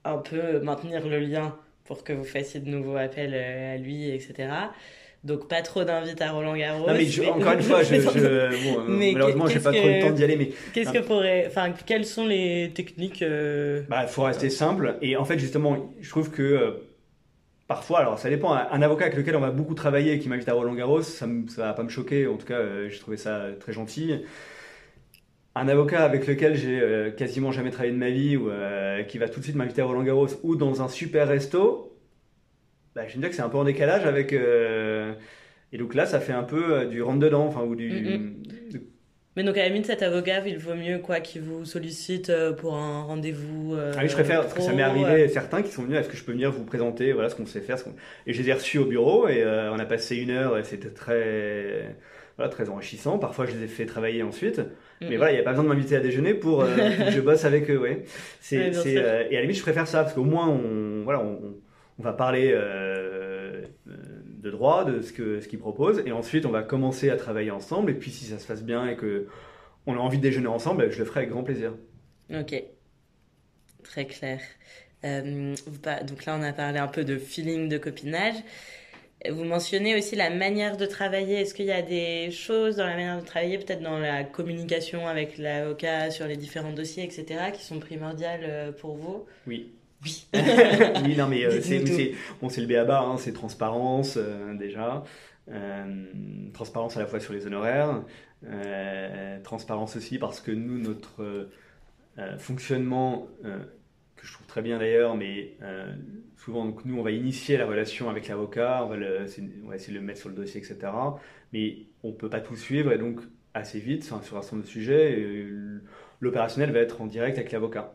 Speaker 2: un peu maintenir le lien pour que vous fassiez de nouveaux appels euh, à lui, etc. Donc pas trop d'invites à Roland Garros.
Speaker 3: Non mais, encore une fois, je, je bon, malheureusement j'ai pas trop le temps d'y aller. Mais
Speaker 2: qu'est-ce que pourrait, enfin quelles sont les techniques euh...
Speaker 3: Bah faut rester simple et en fait justement je trouve que euh, parfois alors ça dépend. Un avocat avec lequel on va beaucoup travailler et qui m'invite à Roland Garros, ça, ça va pas me choquer. En tout cas euh, j'ai trouvé ça très gentil un avocat avec lequel j'ai euh, quasiment jamais travaillé de ma vie ou euh, qui va tout de suite m'inviter à Roland Garros ou dans un super resto, bah, je me dire que c'est un peu en décalage avec. Euh, et donc là, ça fait un peu du rentre dedans, enfin ou du. Mm,
Speaker 2: mm. Mais donc à la limite, cet avocat, il vaut mieux quoi qu'il vous sollicite pour un rendez-vous.
Speaker 3: ah oui, je préfère parce que ça m'est arrivé certains qui sont venus. Est-ce que je peux venir vous présenter voilà ce qu'on sait faire, et je les ai reçus au bureau et on a passé une heure et c'était très voilà, très enrichissant. Parfois, je les ai fait travailler ensuite. Mais voilà, il n'y a pas besoin de m'inviter à déjeuner pour, euh, que je bosse avec eux. Ouais. C'est, euh, et à la limite, je préfère ça parce qu'au moins, on, voilà, on, on va parler euh, de droit, de ce, que, ce qu'ils proposent. Et ensuite, on va commencer à travailler ensemble. Et puis, si ça se passe bien et que on a envie de déjeuner ensemble, je le ferai avec grand plaisir.
Speaker 2: Ok. Très clair. donc là, on a parlé un peu de feeling de copinage. Vous mentionnez aussi la manière de travailler. Est-ce qu'il y a des choses dans la manière de travailler, peut-être dans la communication avec l'avocat sur les différents dossiers, etc., qui sont primordiales euh, pour vous?
Speaker 3: Oui. Oui. oui, non, mais euh, c'est bon, le BABA, hein, c'est transparence euh, déjà. transparence à la fois sur les honoraires, transparence aussi parce que nous, notre fonctionnement je trouve très bien d'ailleurs, mais souvent, donc, nous, on va initier la relation avec l'avocat, on, va essayer de le mettre sur le dossier, etc. Mais on ne peut pas tout suivre, et donc assez vite, sur un certain nombre de sujets, l'opérationnel va être en direct avec l'avocat.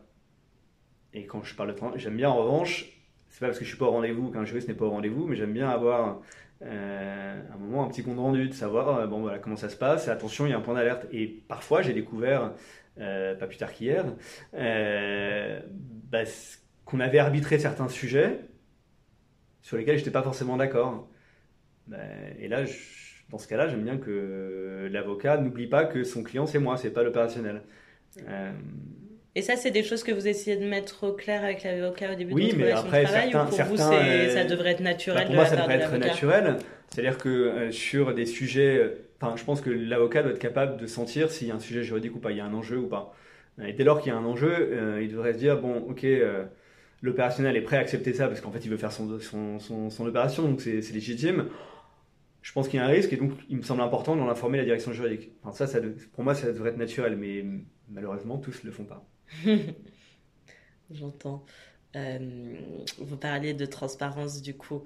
Speaker 3: Et quand je parle de temps, j'aime bien en revanche, c'est pas parce que je suis pas au rendez-vous qu'un juriste n'est pas au rendez-vous, mais j'aime bien avoir euh, un moment, un petit compte rendu, de savoir euh, bon, voilà, comment ça se passe, attention, il y a un point d'alerte. Et parfois, j'ai découvert, euh, pas plus tard qu'hier, bah, qu'on avait arbitré certains sujets sur lesquels je n'étais pas forcément d'accord. Bah, et là, dans ce cas-là, j'aime bien que l'avocat n'oublie pas que son client, c'est moi, c'est pas l'opérationnel.
Speaker 2: Et ça, c'est des choses que vous essayez de mettre au clair avec l'avocat au début
Speaker 3: oui,
Speaker 2: de
Speaker 3: mais après,
Speaker 2: travail
Speaker 3: certains,
Speaker 2: ou pour
Speaker 3: certains,
Speaker 2: vous,
Speaker 3: euh,
Speaker 2: ça devrait être naturel
Speaker 3: bah, Pour
Speaker 2: de
Speaker 3: moi,
Speaker 2: la
Speaker 3: ça devrait
Speaker 2: de
Speaker 3: être naturel. C'est-à-dire que euh, sur des sujets, euh, enfin, je pense que l'avocat doit être capable de sentir s'il y a un sujet juridique ou pas, il y a un enjeu ou pas. Et dès lors qu'il y a un enjeu, il devrait se dire bon, ok, l'opérationnel est prêt à accepter ça parce qu'en fait, il veut faire son, son, son, son opération, donc c'est légitime. Je pense qu'il y a un risque et donc il me semble important d'en informer la direction juridique. Enfin, ça, ça, pour moi, ça devrait être naturel, mais malheureusement, tous ne le font pas.
Speaker 2: J'entends. Euh, vous parliez de transparence du coup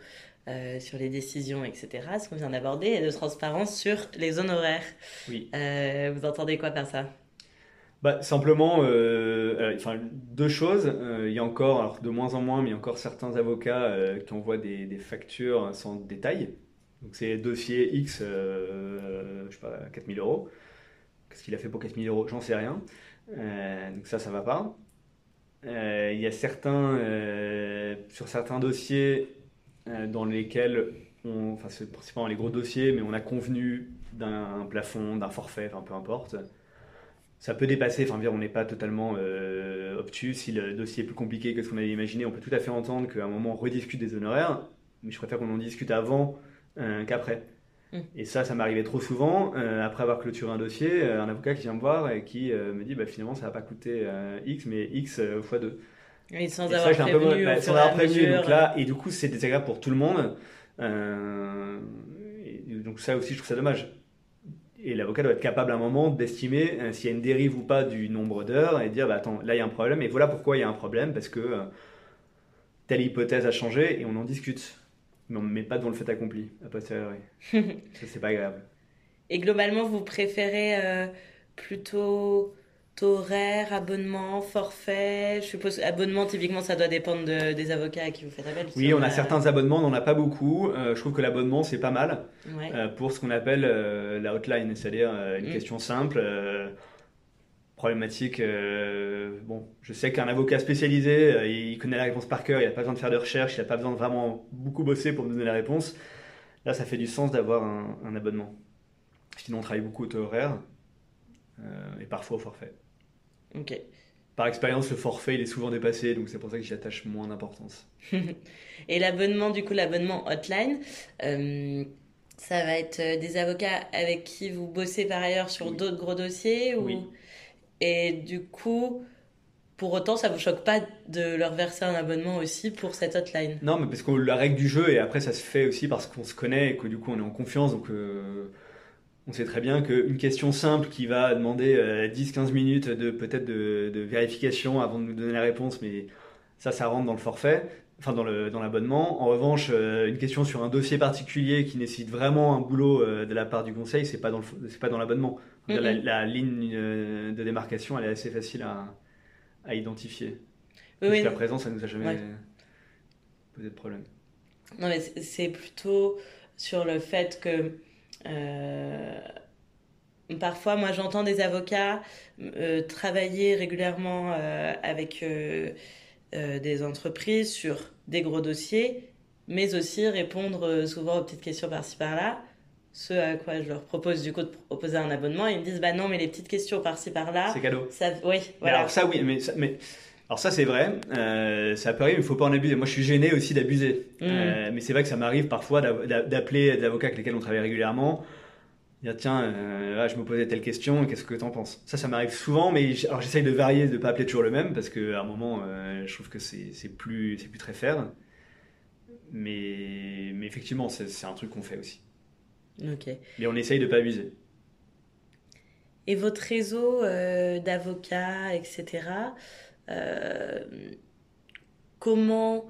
Speaker 2: euh, sur les décisions, etc. Ce qu'on vient d'aborder, et de transparence sur les honoraires.
Speaker 3: Oui.
Speaker 2: Euh, vous entendez quoi par ça?
Speaker 3: Bah, simplement, enfin, deux choses. il y a encore, alors de moins en moins, mais il y a encore certains avocats qui envoient des, des, factures sans détail. Donc c'est dossier X, je sais pas, 4000 euros. Qu'est-ce qu'il a fait pour 4000 euros? J'en sais rien. Donc ça, ça va pas. Euh, il y a certains, euh, sur certains dossiers euh, dans lesquels, on, enfin c'est principalement les gros dossiers, mais on a convenu d'un plafond, d'un forfait, enfin peu importe. Ça peut dépasser, enfin on n'est pas totalement obtus. Si le dossier est plus compliqué que ce qu'on avait imaginé, on peut tout à fait entendre qu'à un moment on rediscute des honoraires, mais je préfère qu'on en discute avant qu'après. Mm. Et ça, ça m'arrivait trop souvent. Euh, après avoir clôturé un dossier, euh, un avocat qui vient me voir et qui euh, me dit bah, finalement, ça va pas coûter X, mais X x 2.
Speaker 2: Et sans avoir ça, prévenu. Peu,
Speaker 3: sans avoir prévenu. Donc là, et du coup, c'est désagréable pour tout le monde. Et donc ça aussi, je trouve ça dommage. Et l'avocat doit être capable à un moment d'estimer s'il y a une dérive ou pas du nombre d'heures et dire bah, attends, là il y a un problème et voilà pourquoi il y a un problème parce que telle hypothèse a changé et on en discute mais on ne met pas dans le fait accompli, à posteriori. ça, c'est pas agréable.
Speaker 2: Et globalement, vous préférez euh, plutôt taux horaire, abonnement, forfait? Je suppose abonnement, typiquement, ça doit dépendre des avocats à qui vous faites appel.
Speaker 3: Oui, on a, certains abonnements, on n'en a pas beaucoup. Euh, je trouve que l'abonnement, c'est pas mal euh, pour ce qu'on appelle la hotline, c'est-à-dire une mm. question simple problématique. Euh, bon, je sais qu'un avocat spécialisé, euh, il connaît la réponse par cœur, il n'a pas besoin de faire de recherche, il n'a pas besoin de vraiment beaucoup bosser pour me donner la réponse. Là, ça fait du sens d'avoir un, abonnement. Sinon, on travaille beaucoup au taux horaire euh, et parfois au forfait.
Speaker 2: Ok.
Speaker 3: Par expérience, le forfait, il est souvent dépassé, donc c'est pour ça que j'y attache moins d'importance.
Speaker 2: et l'abonnement, du coup, l'abonnement hotline, ça va être des avocats avec qui vous bossez par ailleurs sur d'autres gros dossiers ou...
Speaker 3: Oui.
Speaker 2: Et du coup, pour autant, ça vous choque pas de leur verser un abonnement aussi pour cette hotline?
Speaker 3: Non, mais parce que la règle du jeu, et après ça se fait aussi parce qu'on se connaît et que du coup on est en confiance, donc euh, on sait très bien qu'une question simple qui va demander 10-15 euh, minutes de peut-être de, vérification avant de nous donner la réponse, mais ça, ça rentre dans le forfait, enfin dans l'abonnement. Dans en revanche, euh, une question sur un dossier particulier qui nécessite vraiment un boulot de la part du conseil, c'est pas dans pas dans l'abonnement. La, ligne euh, de démarcation, elle est assez facile à, à identifier. Jusqu'à présent, ça ne nous a jamais posé de problème.
Speaker 2: Non, mais c'est plutôt sur le fait que euh, parfois, moi, j'entends des avocats euh, travailler régulièrement avec des entreprises sur des gros dossiers, mais aussi répondre souvent aux petites questions par-ci par-là ce à quoi je leur propose du coup de proposer un abonnement, ils me disent bah non mais les petites questions par-ci par-là.
Speaker 3: C'est cadeau.
Speaker 2: Ça, oui, voilà.
Speaker 3: alors ça oui, mais, mais alors ça c'est vrai, euh, ça peut arriver, il faut pas en abuser. Moi je suis gêné aussi d'abuser, mm. euh, mais c'est vrai que ça m'arrive parfois d'appeler des avocats avec lesquels on travaille régulièrement. Dire tiens, euh, là je me posais telle question, qu'est-ce que tu en penses? Ça, ça m'arrive souvent, mais alors j'essaye de varier, de pas appeler toujours le même parce qu'à un moment je trouve que c'est plus c'est plus très faire. Mais, mais effectivement, c'est un truc qu'on fait aussi.
Speaker 2: Ok.
Speaker 3: Mais on essaye de ne pas abuser.
Speaker 2: Et votre réseau euh, d'avocats, etc., euh, comment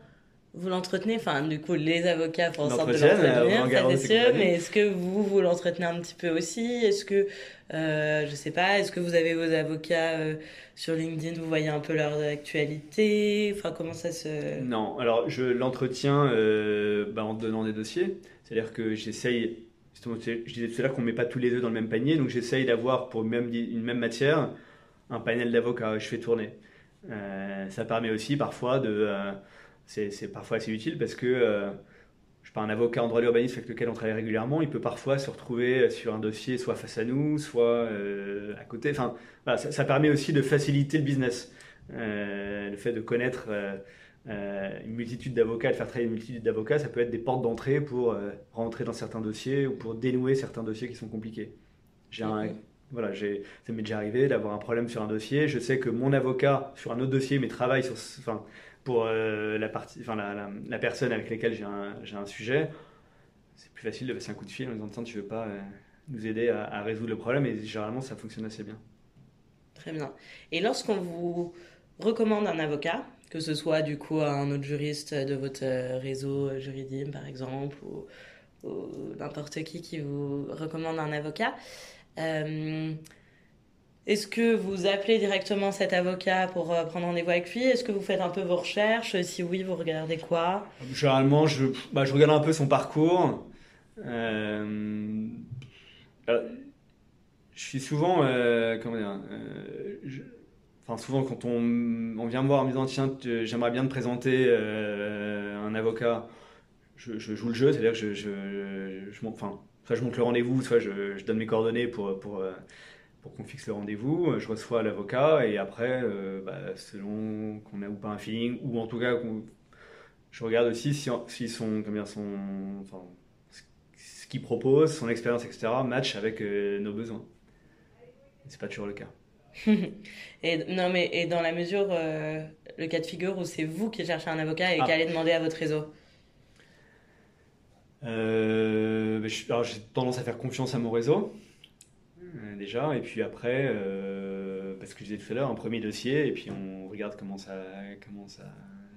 Speaker 2: vous l'entretenez Enfin, du coup, les avocats font en sorte de
Speaker 3: L'entretien,
Speaker 2: l'entretenir,
Speaker 3: euh,
Speaker 2: ça
Speaker 3: c'est
Speaker 2: sûr, mais est-ce que vous, vous l'entretenez un petit peu aussi? Est-ce que, euh, je sais pas, est-ce que vous avez vos avocats euh, sur LinkedIn, vous voyez un peu leur actualité? Enfin, comment ça se...
Speaker 3: Non, alors je l'entretiens euh, bah, en donnant des dossiers. C'est-à-dire que j'essaye, justement, je disais tout à l'heure qu'on ne met pas tous les œufs dans le même panier, donc j'essaye d'avoir pour même, une même matière un panel d'avocats je fais tourner. Euh, ça permet aussi parfois de. Euh, c'est parfois assez utile parce que euh, je sais pas, un avocat en droit de l'urbanisme avec lequel on travaille régulièrement, il peut parfois se retrouver sur un dossier soit face à nous, soit euh, à côté. Enfin, voilà, ça, ça permet aussi de faciliter le business. Euh, le fait de connaître euh, euh, une multitude d'avocats, de faire travailler une multitude d'avocats, ça peut être des portes d'entrée pour euh, rentrer dans certains dossiers ou pour dénouer certains dossiers qui sont compliqués. J'ai un,
Speaker 2: Mhm.
Speaker 3: voilà, ça m'est déjà arrivé d'avoir un problème sur un dossier. Je sais que mon avocat sur un autre dossier, mais travaille sur, enfin, pour euh, la, partie, enfin, la, personne avec laquelle j'ai un, sujet. C'est plus facile de passer un coup de fil en disant Tiens, tu veux pas euh, nous aider à, résoudre le problème? Et généralement, ça fonctionne assez bien.
Speaker 2: Très bien. Et lorsqu'on vous recommande un avocat, que ce soit du coup un autre juriste de votre euh, réseau juridique par exemple, ou, n'importe qui qui vous recommande un avocat, est-ce que vous appelez directement cet avocat pour euh, prendre rendez-vous avec lui? Est-ce que vous faites un peu vos recherches? Si oui, vous regardez quoi?
Speaker 3: Généralement, je, bah, regarde un peu son parcours. Euh, alors, je suis souvent, euh, comment dire, euh, enfin souvent quand on, vient me voir en me disant tiens, j'aimerais bien te présenter euh, un avocat, je, joue le jeu, c'est-à-dire que je, soit je monte le rendez-vous, soit je, donne mes coordonnées pour, euh, pour qu'on fixe le rendez-vous, je reçois l'avocat et après, euh, bah, selon qu'on a ou pas un feeling, ou en tout cas je regarde aussi si, si son, dire, son, enfin, ce qu'il propose, son expérience, etc., match avec euh, nos besoins. C'est pas toujours le cas.
Speaker 2: et, non, mais, et dans la mesure, euh, le cas de figure où c'est vous qui cherchez un avocat et
Speaker 3: Ah.
Speaker 2: qui allez demander à votre réseau?
Speaker 3: Euh, j'ai tendance à faire confiance à mon réseau, euh, déjà, et puis après, euh, parce que je disais tout à l'heure, un premier dossier, et puis on regarde comment ça, comment ça,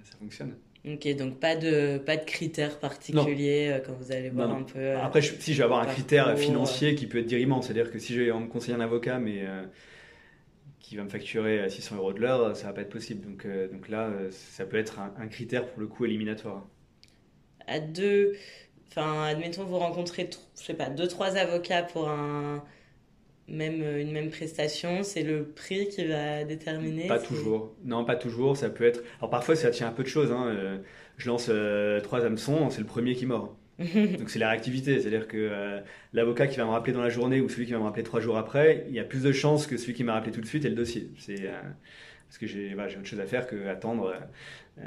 Speaker 3: ça fonctionne.
Speaker 2: Ok, donc pas de, pas de critères particuliers euh, quand vous allez voir
Speaker 3: Non, non.
Speaker 2: un peu. euh,
Speaker 3: Après, je- si je vais avoir un critère
Speaker 2: euh.
Speaker 3: financier qui peut être dirimant, c'est-à-dire que si je vais me conseiller un avocat, mais euh, qui va me facturer à 600 euros de l'heure, ça va pas être possible. Donc, euh, donc là, euh, ça peut être un, un critère pour le coup éliminatoire.
Speaker 2: à deux, enfin, admettons, vous rencontrez, tr- je sais pas, deux, trois avocats pour un, même, une même prestation, c'est le prix qui va déterminer.
Speaker 3: Pas toujours. Non, pas toujours. Ça peut être. Alors parfois, ça tient un peu de choses. hein. Euh, Je lance euh, trois hameçons, c'est le premier qui mord. Donc c'est la réactivité, c'est-à-dire que euh, l'avocat qui va me rappeler dans la journée ou celui qui va me rappeler trois jours après, il y a plus de chances que celui qui m'a rappelé tout de suite ait le dossier. C'est euh, parce que j'ai j'ai autre chose à faire que attendre euh,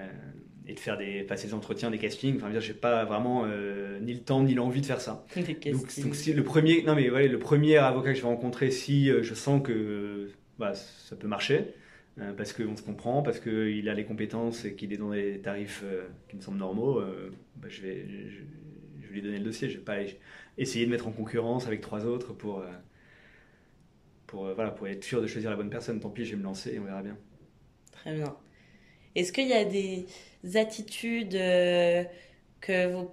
Speaker 3: et de faire des passer des entretiens, des castings. Enfin, j'ai pas vraiment euh, ni le temps ni l'envie de faire ça.
Speaker 2: Des
Speaker 3: Donc, si le premier, non mais voilà, le premier avocat que je vais rencontrer, si euh, je sens que bah, ça peut marcher, euh, parce qu'on se comprend, parce qu'il a les compétences et qu'il est dans des tarifs euh, qui me semblent normaux, bah, je, vais, je, je vais lui donner le dossier. Je vais pas essayer de mettre en concurrence avec trois autres pour, pour, voilà, pour être sûr de choisir la bonne personne. Tant pis, je vais me lancer et on verra bien.
Speaker 2: Très bien. Est-ce qu'il y a des attitudes euh, que vous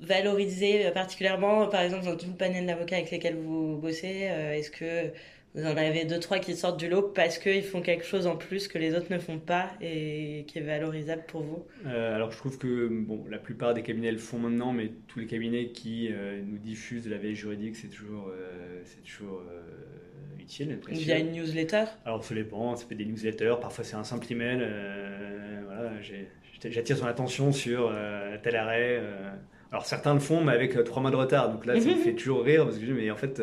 Speaker 2: valorisez particulièrement, par exemple, dans tout le panel d'avocats avec lesquels vous bossez euh, Est-ce que vous en avez deux, trois qui sortent du lot parce qu'ils font quelque chose en plus que les autres ne font pas et qui est valorisable pour vous
Speaker 3: Euh, alors je trouve que bon, la plupart des cabinets le font maintenant, mais tous les cabinets qui euh, nous diffusent de la veille juridique, c'est toujours, euh, c'est toujours euh, utile.
Speaker 2: Via une newsletter?
Speaker 3: Alors ça dépend, ça peut être des newsletters, parfois c'est un simple email. voilà, j'ai- j'attire son attention sur tel arrêt. Alors certains le font, mais avec trois mois de retard. Donc là, ça me fait toujours rire parce que je dis, mais en fait,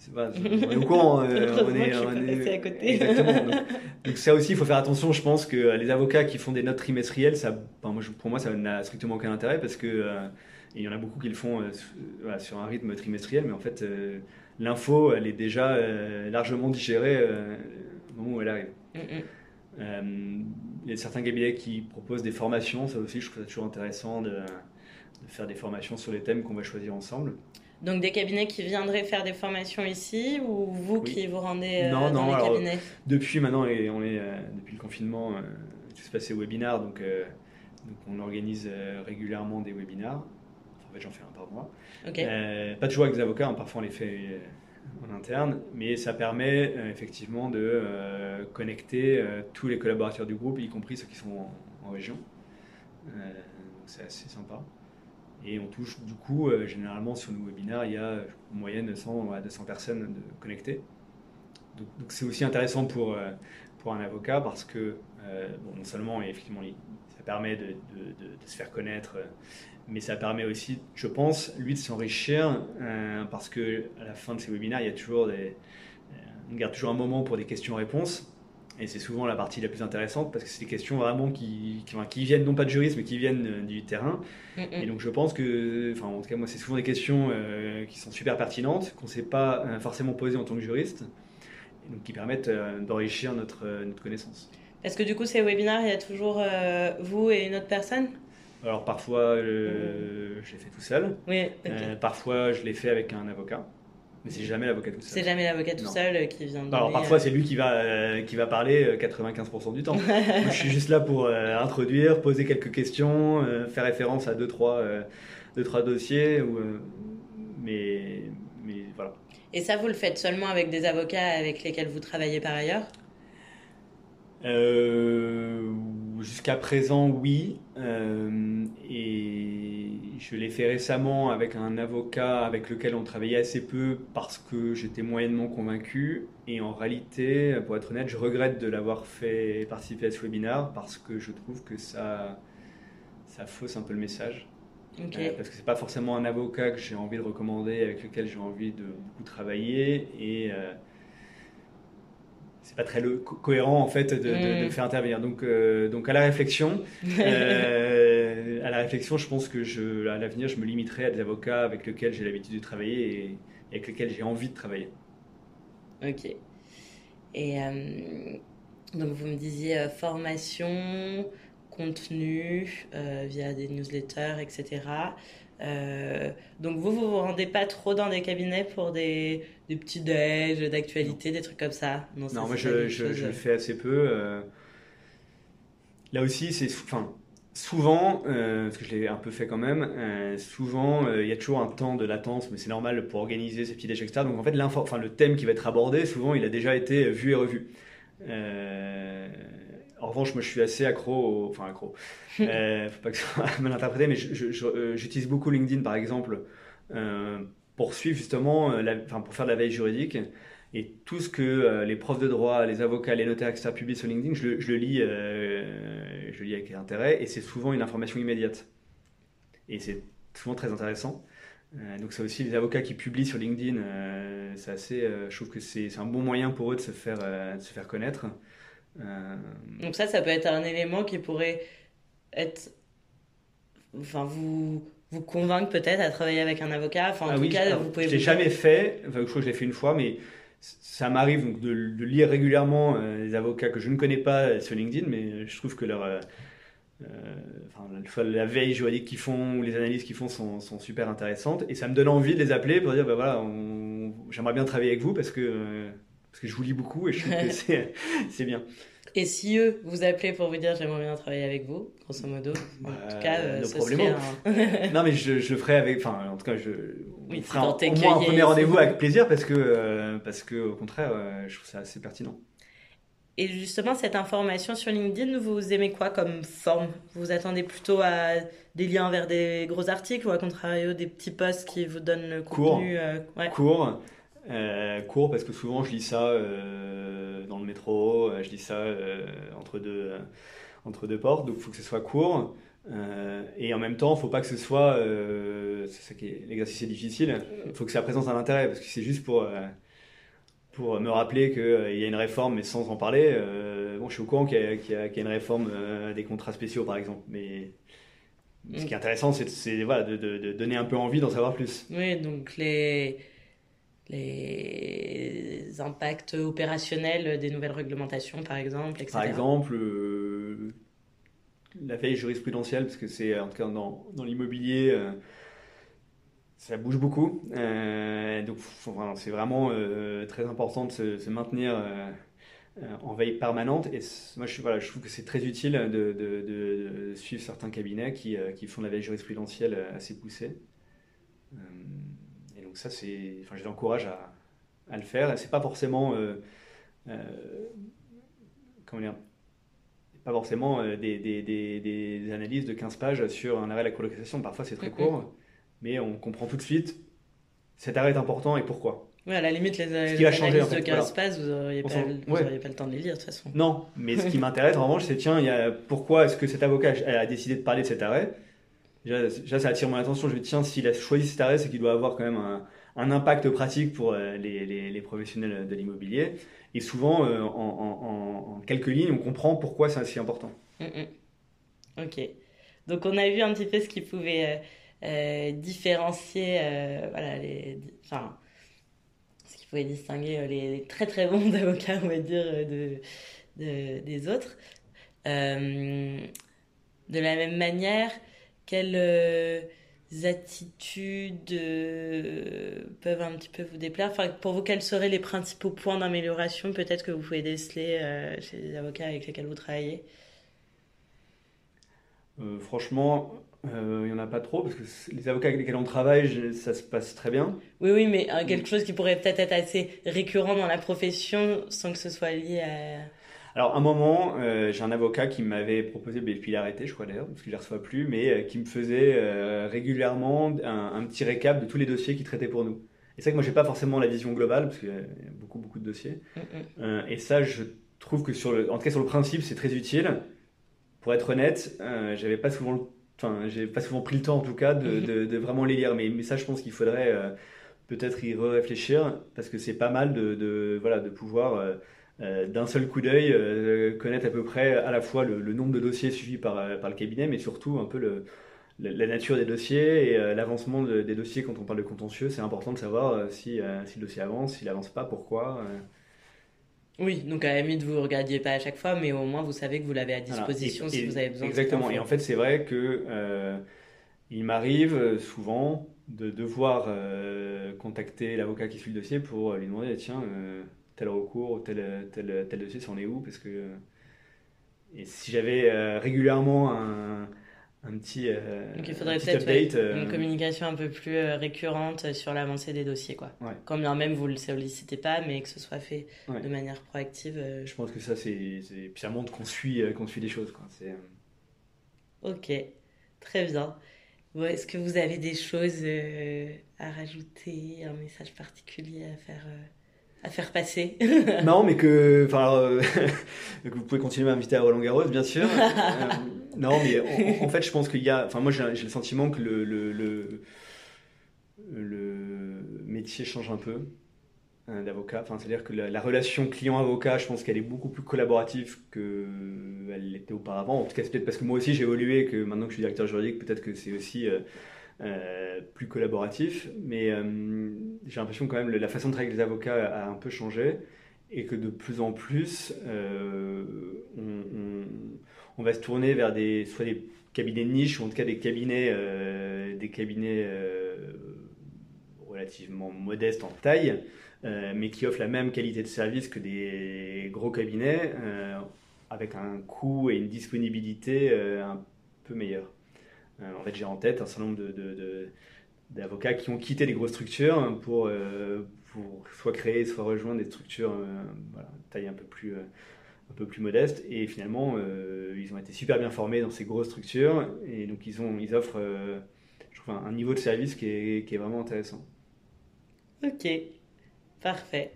Speaker 3: euh, c'est pas, on est au courant. euh, on est, on est-
Speaker 2: à côté.
Speaker 3: Exactement. Donc, donc ça aussi, il faut faire attention. Je pense que euh, les avocats qui font des notes trimestrielles, ça, moi, pour moi, ça n'a strictement aucun intérêt parce que euh, il y en a beaucoup qui le font euh, voilà, sur un rythme trimestriel, mais en fait, euh, l'info, elle est déjà euh, largement digérée euh, au moment où elle arrive.
Speaker 2: Mm, mm.
Speaker 3: Euh, il y a certains cabinets qui proposent des formations, ça aussi, je trouve ça toujours intéressant de, de faire des formations sur les thèmes qu'on va choisir ensemble.
Speaker 2: Donc des cabinets qui viendraient faire des formations ici ou vous
Speaker 3: Oui.
Speaker 2: qui vous rendez euh,
Speaker 3: Non,
Speaker 2: dans
Speaker 3: non,
Speaker 2: les
Speaker 3: alors,
Speaker 2: cabinets?
Speaker 3: Depuis maintenant, et on est, euh, depuis le confinement, euh, tout se passer au webinar, donc, donc on organise régulièrement des webinars. en fait, j'en fais un par mois. pas toujours avec des avocats, hein, parfois on les fait en interne, mais ça permet effectivement de connecter tous les collaborateurs du groupe, y compris ceux qui sont en, région. c'est assez sympa. Et on touche du coup, généralement sur nos webinaires, il y a en moyenne 100 à 200 personnes connectées. Donc c'est aussi intéressant pour, euh, pour un avocat parce que euh, bon, non seulement effectivement ça permet de, se faire connaître, euh, mais ça permet aussi, je pense, lui de s'enrichir parce que à la fin de ces webinaires, il y a toujours des, on garde toujours un moment pour des questions-réponses. Et c'est souvent la partie la plus intéressante parce que c'est des questions vraiment qui, qui, viennent non pas de juristes mais qui viennent du terrain. Et donc je pense que, enfin en tout cas moi c'est souvent des questions qui sont super pertinentes, qu'on ne s'est pas forcément posées en tant que juriste donc qui permettent euh, d'enrichir notre, euh, notre connaissance.
Speaker 2: Est-ce que du coup, ces webinaires, il y a toujours euh, vous et une autre personne?
Speaker 3: Alors parfois, je les fais tout seul.
Speaker 2: Oui,
Speaker 3: parfois, je les fais avec un avocat. Mais c'est jamais l'avocat tout seul.
Speaker 2: C'est jamais l'avocat tout seul qui vient de
Speaker 3: Alors parfois c'est lui qui va, qui va parler 95% du temps. je suis juste là pour introduire, poser quelques questions, faire référence à deux trois, deux, trois dossiers. Ou, mais, mais voilà.
Speaker 2: Et ça, vous le faites seulement avec des avocats avec lesquels vous travaillez par ailleurs?
Speaker 3: Euh, Jusqu'à présent, oui. Euh, et je l'ai fait récemment avec un avocat avec lequel on travaillait assez peu parce que j'étais moyennement convaincu. Et en réalité, pour être honnête, je regrette de l'avoir fait participer à ce webinaire parce que je trouve que ça, ça fausse un peu le message. Euh, parce que c'est pas forcément un avocat que j'ai envie de recommander, avec lequel j'ai envie de beaucoup travailler. Et euh, c'est pas très cohérent en fait de, mm. faire intervenir. Donc, euh, donc à la réflexion, euh, à la réflexion, je pense que je, à l'avenir, je me limiterai à des avocats avec lesquels j'ai l'habitude de travailler et, avec lesquels j'ai envie de travailler.
Speaker 2: Ok. Et donc vous me disiez formation, contenu euh, via des newsletters, etc. Euh, donc vous, vous vous rendez pas trop dans des cabinets pour des, des petits déj, d'actualité, des trucs comme ça?
Speaker 3: Non, moi je, je, le fais assez peu. Euh. Là aussi, c'est enfin, souvent, parce que je l'ai un peu fait quand même, souvent il y a toujours un temps de latence, mais c'est normal pour organiser ces petits déj, etc. Donc en fait, enfin, le thème qui va être abordé, souvent il a déjà été vu et revu. En revanche, moi, je suis assez accro, enfin accro. Euh, faut pas que ça soit mal interprété, mais euh, j'utilise beaucoup LinkedIn, par exemple, euh, pour suivre justement, euh, enfin, pour faire de la veille juridique. Et tout ce que les profs de droit, les avocats, les notaires, etc. publient sur LinkedIn, je, le lis, je le lis avec intérêt, et c'est souvent une information immédiate. Et c'est souvent très intéressant. donc ça aussi, les avocats qui publient sur LinkedIn, c'est assez, je trouve que c'est un bon moyen pour eux de se faire, de se faire connaître.
Speaker 2: Euh, Donc ça, ça peut être un élément qui pourrait être... Enfin, vous vous convaincre peut-être à travailler avec un avocat Enfin, en
Speaker 3: ah
Speaker 2: tout cas,
Speaker 3: vous pouvez. Je l'ai jamais fait. Enfin, je crois que je l'ai fait une fois, mais ça m'arrive donc de, lire régulièrement euh, des avocats que je ne connais pas sur LinkedIn, mais je trouve que leur, euh, enfin, la veille juridique qu'ils font ou les analyses qu'ils font sont, sont, super intéressantes, et ça me donne envie de les appeler pour dire, bah voilà, j'aimerais bien travailler avec vous parce que parce que je vous lis beaucoup et je trouve que c'est bien.
Speaker 2: Et si eux vous appelaient pour vous dire j'aimerais bien travailler avec vous, grosso modo, en tout bah, cas, euh, ce serait
Speaker 3: un... non mais je, ferai avec, enfin en tout cas je oui, ferai un, au moins un premier rendez-vous avec plaisir parce que euh, parce que au contraire euh, je trouve ça assez pertinent.
Speaker 2: Et justement cette information sur LinkedIn, vous aimez quoi comme forme? Vous attendez plutôt à des liens vers des gros articles ou à contrario des petits posts qui vous donnent le contenu
Speaker 3: Court. Court. Euh, court parce que souvent je lis ça euh, dans le métro, euh, je lis ça entre, deux, entre deux portes, donc il faut que ce soit court. et en même temps, il ne faut pas que ce soit. qui est l'exercice est difficile. Il faut que ça présente un intérêt parce que c'est juste pour, pour me rappeler qu'il y a une réforme, mais sans en parler. bon, je suis au courant qu'il y, y, a une réforme des contrats spéciaux, par exemple, mais ce qui est intéressant, c'est voilà, de, de, donner un peu envie d'en savoir plus.
Speaker 2: Oui, donc les les impacts opérationnels des nouvelles réglementations, par exemple, etc.
Speaker 3: Par exemple, euh, la veille jurisprudentielle, parce que c'est en tout cas dans, dans l'immobilier, euh, ça bouge beaucoup. Euh, donc c'est vraiment très important de se, maintenir en veille permanente. Et moi, je, voilà, je trouve que c'est très utile de, de, suivre certains cabinets qui, qui, font la veille jurisprudentielle assez poussée. Donc ça, c'est, enfin, je l'encourage à, à, le faire. C'est pas forcément, comment dire, pas forcément des, des, des, des, analyses de 15 pages sur un arrêt de la colocation. Parfois, c'est très court, mais on comprend tout de suite cet arrêt est important et pourquoi.
Speaker 2: Ouais, à la limite, les, en fait, de 15 pages, vous n'auriez pas, pas, le temps de les lire de toute façon.
Speaker 3: Non, mais ce qui m'intéresse en revanche, c'est tiens, il y a, pourquoi est-ce que cet avocat a décidé de parler de cet arrêt? Déjà, ça attire mon attention. Je me dis, tiens, s'il a choisi cet arrêt, c'est qu'il doit avoir quand même un, impact pratique pour euh, les, professionnels de l'immobilier. Et souvent, euh, en, quelques lignes, on comprend pourquoi c'est si important.
Speaker 2: Mm, mm. Ok. Donc, on a vu un petit peu ce qui pouvait. Euh, différencier voilà, les, enfin, ce qui pouvait distinguer les, très très bons avocats, on va dire, de, de des autres. de la même manière, quelles attitudes peuvent un petit peu vous déplaire? Enfin, Pour vous, quels seraient les principaux points d'amélioration peut-être que vous pouvez déceler chez les avocats avec lesquels vous travaillez?
Speaker 3: Franchement, euh, il n'y en a pas trop, parce que les avocats avec lesquels on travaille, ça se passe très bien.
Speaker 2: Oui, oui, mais euh, quelque chose qui pourrait peut-être être assez récurrent dans la profession sans que ce soit lié à...
Speaker 3: Alors, un moment, euh, j'ai un avocat qui m'avait proposé, mais puis il a arrêté, je crois d'ailleurs, parce que je ne les reçois plus, mais qui me faisait régulièrement un, petit récap de tous les dossiers qu'il traitait pour nous. Et c'est vrai que moi, j'ai pas forcément la vision globale, parce qu'il y a beaucoup, beaucoup de dossiers. Et ça, je trouve que sur le, en tout cas sur le principe, c'est très utile. Pour être honnête, j'avais pas souvent le Enfin, j'ai pas souvent pris le temps en tout cas de, mhm. de, vraiment les lire, mais, mais ça, je pense qu'il faudrait euh, peut-être y réfléchir parce que c'est pas mal de, de, voilà, de pouvoir euh, euh, d'un seul coup d'œil connaître à peu près à la fois le, nombre de dossiers suivis par, par, le cabinet, mais surtout un peu le, la nature des dossiers et l'avancement des dossiers quand on parle de contentieux. C'est important de savoir si, si le dossier avance, s'il avance pas, pourquoi.
Speaker 2: Oui, donc à la limite, vous ne regardiez pas à chaque fois, mais au moins vous savez que vous l'avez à disposition si vous avez besoin.
Speaker 3: Exactement. Et en fait, c'est vrai que euh, il m'arrive euh, souvent de devoir euh, contacter l'avocat qui suit le dossier pour lui demander tiens, tel recours, tel, tel, tel dossier, c'en est où? Parce que. Et si j'avais régulièrement un un petit
Speaker 2: euh, Donc il faudrait peut-être une euh, communication un peu plus euh, récurrente sur l'avancée des dossiers. Quoi. Quand bien même vous ne le sollicitez pas, mais que ce soit fait de manière proactive.
Speaker 3: Je pense que ça, c'est. Puis ça montre qu'on suit, qu'on suit des choses. Quoi.
Speaker 2: Ok, très bien. Est-ce que vous avez des choses à rajouter, un message particulier à faire à faire passer.
Speaker 3: non, mais que, euh, vous pouvez continuer à m'inviter à Roland Garros, bien sûr. Euh, non, mais en, fait, je pense qu'il y a, enfin, moi, j'ai le sentiment que le métier change un peu hein, d'avocat. Enfin, c'est-à-dire que la, relation client-avocat, je pense qu'elle est beaucoup plus collaborative qu'elle l'était auparavant. En tout cas, c'est peut-être parce que moi aussi j'ai évolué, que maintenant que je suis directeur juridique, peut-être que c'est aussi euh, euh, plus collaboratif. Mais euh, j'ai l'impression quand même la façon de travailler avec les avocats a un peu changé et que de plus en plus, euh, on, va se tourner vers des, soit des cabinets de niche ou en tout cas des cabinets, des cabinets relativement modestes en taille, mais qui offrent la même qualité de service que des gros cabinets, avec un coût et une disponibilité un peu meilleurs. Euh, en fait, j'ai en tête un certain nombre d'avocats qui ont quitté les grosses structures pour, euh, pour soit créer, soit rejoindre des structures euh, taille un peu plus, un peu plus modeste. Et finalement, ils ont été super bien formés dans ces grosses structures. Et donc, ils, ont, ils offrent je trouve, un, niveau de service qui est, qui est, vraiment intéressant.
Speaker 2: Ok, parfait.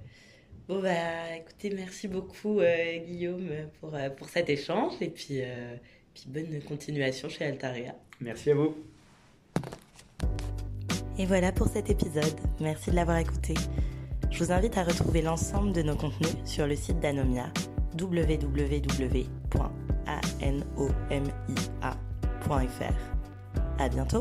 Speaker 2: Bon, bah écoutez, merci beaucoup Guillaume pour, pour cet échange. Et puis puis bonne continuation chez Altaria.
Speaker 3: Merci à vous.
Speaker 2: Et voilà pour cet épisode. Merci de l'avoir écouté. Je vous invite à retrouver l'ensemble de nos contenus sur le site d'Anomia www.anomia.fr. À bientôt.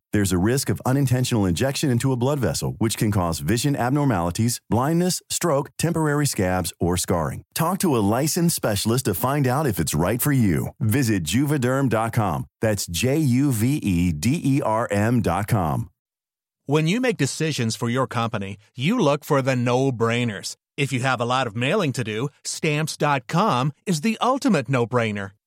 Speaker 4: There's a risk of unintentional injection into a blood vessel, which can cause vision abnormalities, blindness, stroke, temporary scabs, or scarring. Talk to a licensed specialist to find out if it's right for you. Visit juvederm.com. That's J U V E D E R M.com.
Speaker 5: When you make decisions for your company, you look for the no brainers. If you have a lot of mailing to do, stamps.com is the ultimate no brainer.